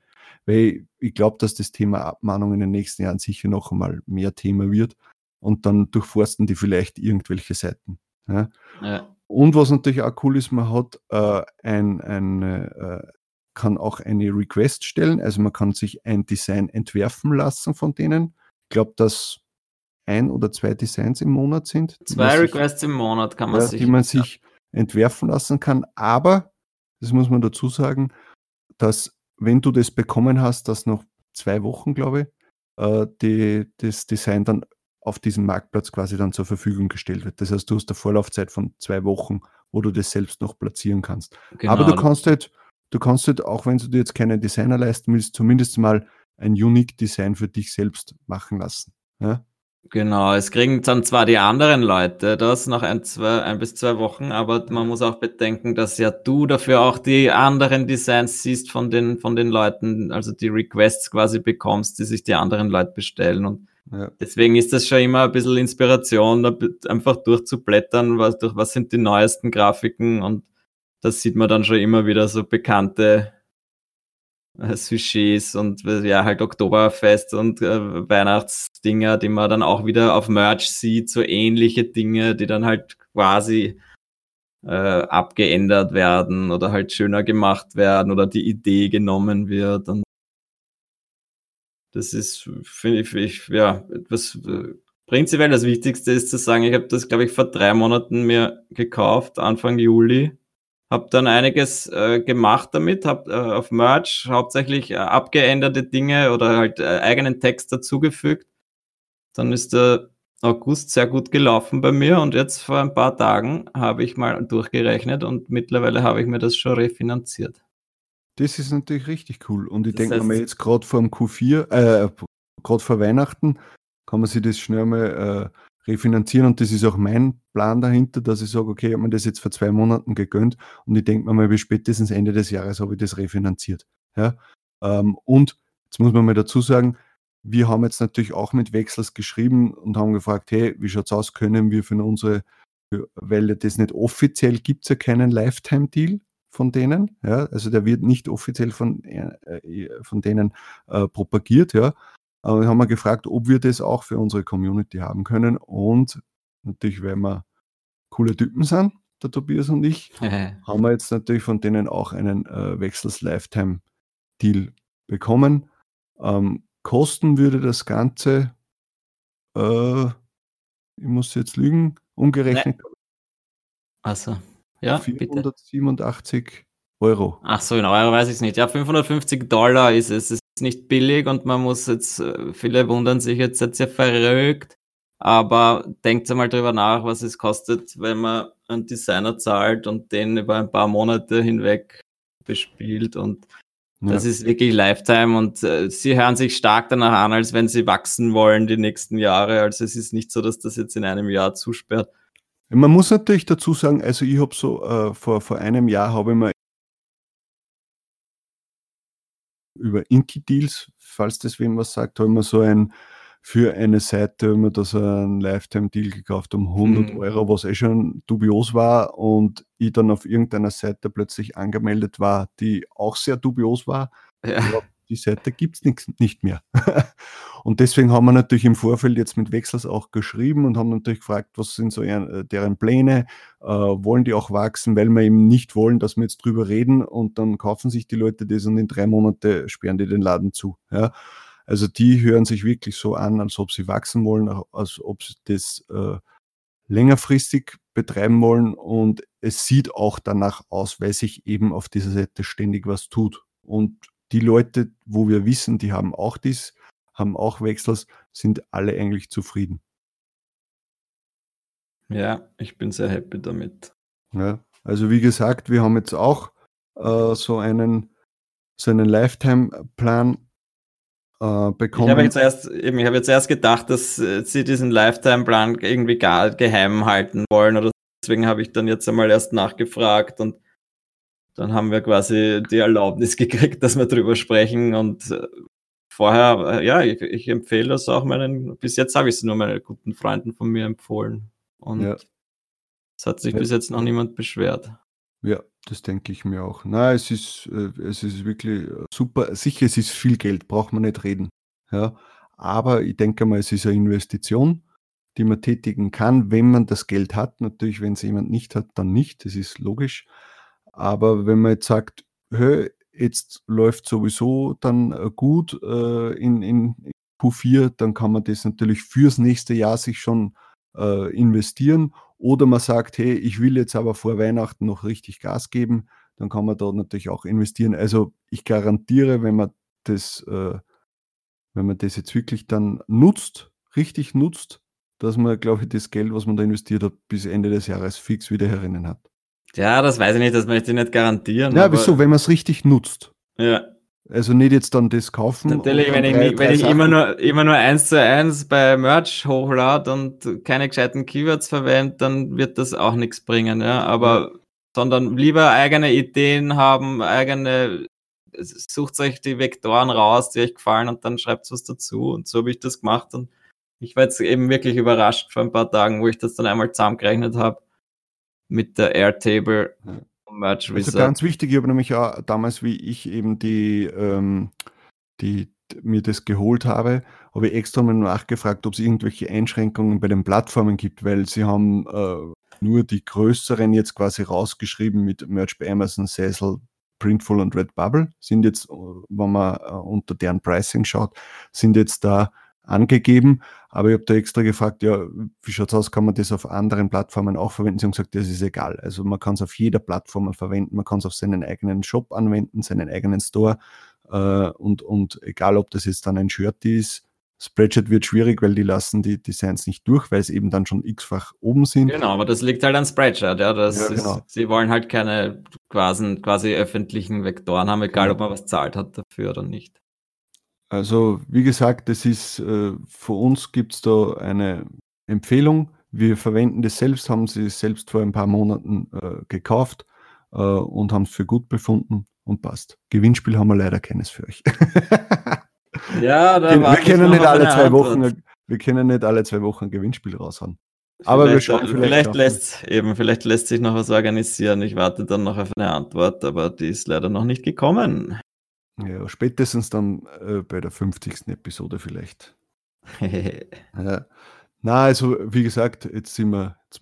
Weil ich glaube, dass das Thema Abmahnung in den nächsten Jahren sicher noch einmal mehr Thema wird und dann durchforsten die vielleicht irgendwelche Seiten. Ja. Ja. Und was natürlich auch cool ist, man hat äh, ein, ein äh, kann auch eine Request stellen, also man kann sich ein Design entwerfen lassen von denen. Ich glaube, dass ein oder zwei Designs im Monat sind. Zwei Requests sich, im Monat kann man ja, sich. Die man sich entwerfen lassen kann. Aber, das muss man dazu sagen, dass wenn du das bekommen hast, dass noch zwei Wochen, glaube ich, äh, die, das Design dann auf diesem Marktplatz quasi dann zur Verfügung gestellt wird. Das heißt, du hast eine Vorlaufzeit von zwei Wochen, wo du das selbst noch platzieren kannst. Genau. Aber du kannst halt, du kannst halt, auch wenn du dir jetzt keinen Designer leisten willst, zumindest mal ein Unique Design für dich selbst machen lassen. Ja? Genau, es kriegen dann zwar die anderen Leute das nach ein, zwei, ein bis zwei Wochen, aber man muss auch bedenken, dass ja du dafür auch die anderen Designs siehst von den, von den Leuten, also die Requests quasi bekommst, die sich die anderen Leute bestellen und ja. deswegen ist das schon immer ein bisschen Inspiration, einfach durchzublättern, was, durch was sind die neuesten Grafiken und das sieht man dann schon immer wieder so bekannte Sujets und äh, ja, halt Oktoberfest und äh, Weihnachtsdinger, die man dann auch wieder auf Merch sieht, so ähnliche Dinge, die dann halt quasi äh, abgeändert werden oder halt schöner gemacht werden oder die Idee genommen wird. Und das ist, finde ich, ich, ja, etwas äh, prinzipiell das Wichtigste ist zu sagen, ich habe das, glaube ich, vor drei Monaten mir gekauft, Anfang Juli habe dann einiges äh, gemacht damit, habe äh, auf Merch hauptsächlich äh, abgeänderte Dinge oder halt äh, eigenen Text dazugefügt. Dann ist der August sehr gut gelaufen bei mir und jetzt vor ein paar Tagen habe ich mal durchgerechnet und mittlerweile habe ich mir das schon refinanziert. Das ist natürlich richtig cool und ich denke mir jetzt gerade vor dem Q4, äh, gerade vor Weihnachten, kann man sich das schnell mal äh, refinanzieren und das ist auch mein Plan dahinter, dass ich sage, okay, ich habe mir das jetzt vor zwei Monaten gegönnt und ich denke mir mal, bis spätestens Ende des Jahres habe ich das refinanziert. Ja? Ähm, und jetzt muss man mal dazu sagen, wir haben jetzt natürlich auch mit Wechsels geschrieben und haben gefragt, hey, wie schaut es aus, können wir für unsere, weil das nicht offiziell gibt es ja keinen Lifetime-Deal von denen, ja, also der wird nicht offiziell von, äh, von denen äh, propagiert, ja, aber wir haben wir gefragt, ob wir das auch für unsere Community haben können. Und natürlich, weil wir coole Typen sind, der Tobias und ich, (laughs) haben wir jetzt natürlich von denen auch einen äh, Wechsels Lifetime Deal bekommen. Ähm, kosten würde das Ganze, äh, ich muss jetzt lügen, umgerechnet. Also, ja, 487 bitte. Euro. Ach so, in Euro weiß ich es nicht. Ja, 550 Dollar ist es. Nicht billig und man muss jetzt, äh, viele wundern sich jetzt, seid ihr verrückt, aber denkt einmal drüber nach, was es kostet, wenn man einen Designer zahlt und den über ein paar Monate hinweg bespielt und ja. das ist wirklich Lifetime und äh, sie hören sich stark danach an, als wenn sie wachsen wollen die nächsten Jahre. Also es ist nicht so, dass das jetzt in einem Jahr zusperrt. Man muss natürlich dazu sagen, also ich habe so äh, vor, vor einem Jahr habe ich mir über Inky-Deals, falls das wem was sagt, haben wir so ein für eine Seite haben wir da so einen Lifetime-Deal gekauft um 100 mhm. Euro, was eh schon dubios war und ich dann auf irgendeiner Seite plötzlich angemeldet war, die auch sehr dubios war. Ja die Seite gibt es nicht mehr. (laughs) und deswegen haben wir natürlich im Vorfeld jetzt mit Wechsels auch geschrieben und haben natürlich gefragt, was sind so äh, deren Pläne, äh, wollen die auch wachsen, weil wir eben nicht wollen, dass wir jetzt drüber reden und dann kaufen sich die Leute das und in drei Monate sperren die den Laden zu. Ja. Also die hören sich wirklich so an, als ob sie wachsen wollen, als ob sie das äh, längerfristig betreiben wollen und es sieht auch danach aus, weil sich eben auf dieser Seite ständig was tut. Und die Leute, wo wir wissen, die haben auch dies, haben auch Wechsels, sind alle eigentlich zufrieden. Ja, ich bin sehr happy damit. Ja, also wie gesagt, wir haben jetzt auch äh, so einen, so einen Lifetime-Plan äh, bekommen. Ich habe jetzt erst, eben, ich habe jetzt erst gedacht, dass äh, sie diesen Lifetime-Plan irgendwie gar geheim halten wollen oder deswegen habe ich dann jetzt einmal erst nachgefragt und dann haben wir quasi die Erlaubnis (laughs) gekriegt, dass wir drüber sprechen und äh, vorher, äh, ja, ich, ich, empfehle das auch meinen, bis jetzt habe ich es nur meinen guten Freunden von mir empfohlen und ja. es hat sich ja. bis jetzt noch niemand beschwert. Ja, das denke ich mir auch. Na, es ist, äh, es ist wirklich super. Sicher, es ist viel Geld, braucht man nicht reden. Ja, aber ich denke mal, es ist eine Investition, die man tätigen kann, wenn man das Geld hat. Natürlich, wenn es jemand nicht hat, dann nicht. Das ist logisch. Aber wenn man jetzt sagt, hör, jetzt läuft sowieso dann äh, gut äh, in, in Q4, dann kann man das natürlich fürs nächste Jahr sich schon äh, investieren. Oder man sagt, hey, ich will jetzt aber vor Weihnachten noch richtig Gas geben, dann kann man da natürlich auch investieren. Also ich garantiere, wenn man das, äh, wenn man das jetzt wirklich dann nutzt, richtig nutzt, dass man, glaube ich, das Geld, was man da investiert hat, bis Ende des Jahres fix wieder herinnen hat. Ja, das weiß ich nicht, das möchte ich nicht garantieren. Ja, wieso, wenn man es richtig nutzt? Ja. Also nicht jetzt dann das kaufen. Natürlich, wenn ich, drei, wenn ich immer nur, immer nur eins zu eins bei Merch hochlade und keine gescheiten Keywords verwende, dann wird das auch nichts bringen, ja. Aber, ja. sondern lieber eigene Ideen haben, eigene, sucht euch die Vektoren raus, die euch gefallen und dann schreibt was dazu. Und so habe ich das gemacht und ich war jetzt eben wirklich überrascht vor ein paar Tagen, wo ich das dann einmal zusammengerechnet habe mit der Airtable Merch Wizard. Also ganz wichtig, ich habe nämlich auch damals, wie ich eben die, ähm, die mir das geholt habe, habe ich extra mal nachgefragt, ob es irgendwelche Einschränkungen bei den Plattformen gibt, weil sie haben äh, nur die größeren jetzt quasi rausgeschrieben mit Merch bei Amazon, Cecil, Printful und Redbubble, sind jetzt, äh, wenn man äh, unter deren Pricing schaut, sind jetzt da angegeben, aber ich habe da extra gefragt, ja, wie schaut's aus, kann man das auf anderen Plattformen auch verwenden? Sie haben gesagt, das ist egal. Also man kann es auf jeder Plattform verwenden, man kann es auf seinen eigenen Shop anwenden, seinen eigenen Store äh, und, und egal, ob das jetzt dann ein Shirt ist, Spreadshirt wird schwierig, weil die lassen die Designs nicht durch, weil es eben dann schon x-fach oben sind. Genau, aber das liegt halt an Spreadshirt, ja. Das ja, genau. ist, sie wollen halt keine quasi, quasi öffentlichen Vektoren haben, egal genau. ob man was zahlt hat dafür oder nicht. Also wie gesagt, das ist äh, für uns gibt es da eine Empfehlung. Wir verwenden das selbst, haben sie selbst vor ein paar Monaten äh, gekauft äh, und haben es für gut befunden und passt. Gewinnspiel haben wir leider keines für euch. (laughs) ja, da wir, können nicht alle zwei Wochen, wir können nicht alle zwei Wochen ein Gewinnspiel raushauen. Aber vielleicht, wir schauen vielleicht. Vielleicht lässt, eben, vielleicht lässt sich noch was organisieren. Ich warte dann noch auf eine Antwort, aber die ist leider noch nicht gekommen. Ja, spätestens dann äh, bei der 50. Episode vielleicht. (laughs) ja. Na, also wie gesagt, jetzt sind wir, jetzt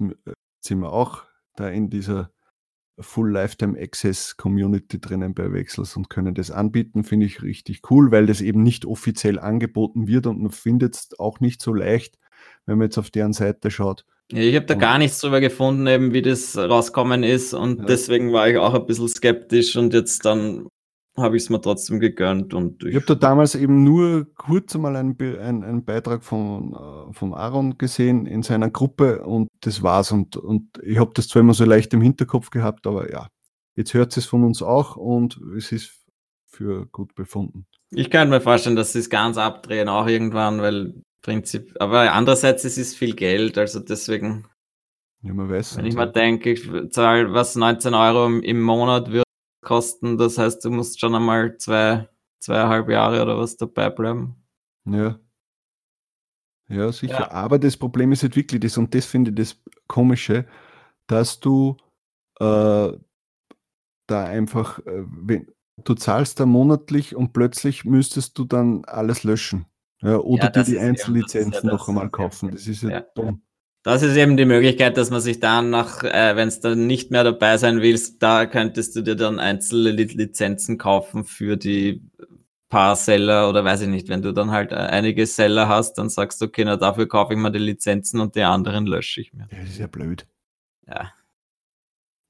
sind wir auch da in dieser Full Lifetime Access Community drinnen bei Wechsels und können das anbieten, finde ich richtig cool, weil das eben nicht offiziell angeboten wird und man findet es auch nicht so leicht, wenn man jetzt auf deren Seite schaut. Ja, ich habe da gar nichts drüber gefunden, eben wie das rauskommen ist und ja. deswegen war ich auch ein bisschen skeptisch und jetzt dann habe ich es mir trotzdem gegönnt. Und ich, ich habe da damals eben nur kurz einmal einen, einen, einen Beitrag von, äh, vom Aaron gesehen in seiner Gruppe und das war's. Und, und ich habe das zwar immer so leicht im Hinterkopf gehabt, aber ja, jetzt hört es von uns auch und es ist für gut befunden. Ich könnte mir vorstellen, dass sie es ganz abdrehen, auch irgendwann, weil Prinzip, aber andererseits es ist viel Geld, also deswegen. Ja, man weiß. Wenn ich mal denke, ich zahle was 19 Euro im Monat wird kosten. Das heißt, du musst schon einmal zwei, zweieinhalb Jahre oder was dabei bleiben. Ja. Ja, sicher. Ja. Aber das Problem ist halt wirklich das, und das finde ich das Komische, dass du äh, da einfach, äh, wenn, du zahlst da monatlich und plötzlich müsstest du dann alles löschen. Ja, oder ja, dir die Einzellizenzen ja, noch einmal kaufen. Das ist ja, dumm. Das ist eben die Möglichkeit, dass man sich dann nach, äh, wenn es dann nicht mehr dabei sein willst, da könntest du dir dann einzelne Lizenzen kaufen für die paar Seller oder weiß ich nicht. Wenn du dann halt äh, einige Seller hast, dann sagst du, okay, na dafür kaufe ich mir die Lizenzen und die anderen lösche ich mir. Ja, das ist ja blöd. Ja.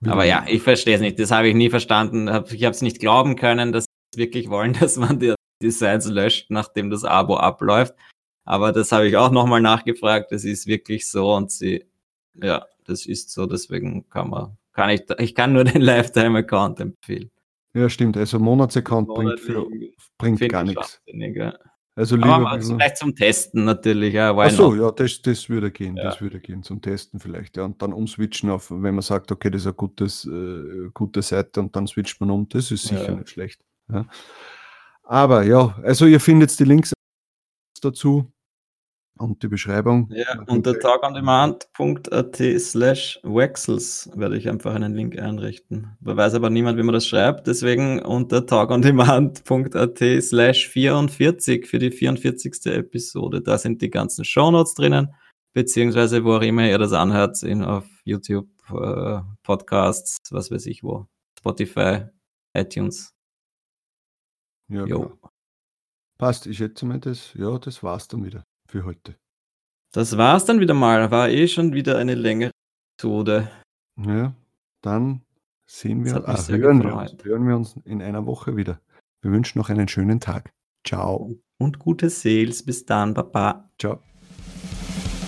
Aber ja, ich verstehe es nicht. Das habe ich nie verstanden. Ich habe es nicht glauben können, dass sie wirklich wollen, (laughs) dass man die Designs löscht, nachdem das Abo abläuft. Aber das habe ich auch nochmal nachgefragt. Das ist wirklich so und sie, ja, das ist so. Deswegen kann man, kann ich, ich kann nur (laughs) den Lifetime-Account empfehlen. Ja, stimmt. Also Monatsaccount bringt, für, bringt gar nichts. Ja. Also lieber Aber vielleicht zum Testen natürlich. Ja, Ach so, ja, das, das würde gehen, Ja. das würde gehen, zum Testen vielleicht, ja. Und dann umswitchen auf, wenn man sagt, okay, das ist eine gutes, äh, gute Seite und dann switcht man um, das ist sicher Ja. nicht schlecht. Ja. Aber ja, also ihr findet die Links dazu und die Beschreibung. Ja, unter tagandemand.at slash Wexels werde ich einfach einen Link einrichten. Da weiß aber niemand, wie man das schreibt, deswegen unter tagandemand.at slash 44 für die 44. Episode. Da sind die ganzen Shownotes drinnen, beziehungsweise wo auch immer ihr das anhört, in, auf YouTube, äh, Podcasts, was weiß ich wo, Spotify, iTunes. Ja, Jo. genau. Passt, ich schätze mal, das, ja, das war's dann wieder für heute. Das war's dann wieder mal. War eh schon wieder eine längere Episode. Ja, dann sehen wir, ah, hören, wir uns, hören wir uns in einer Woche wieder. Wir wünschen noch einen schönen Tag. Ciao. Und gute Sales. Bis dann, Baba. Ciao.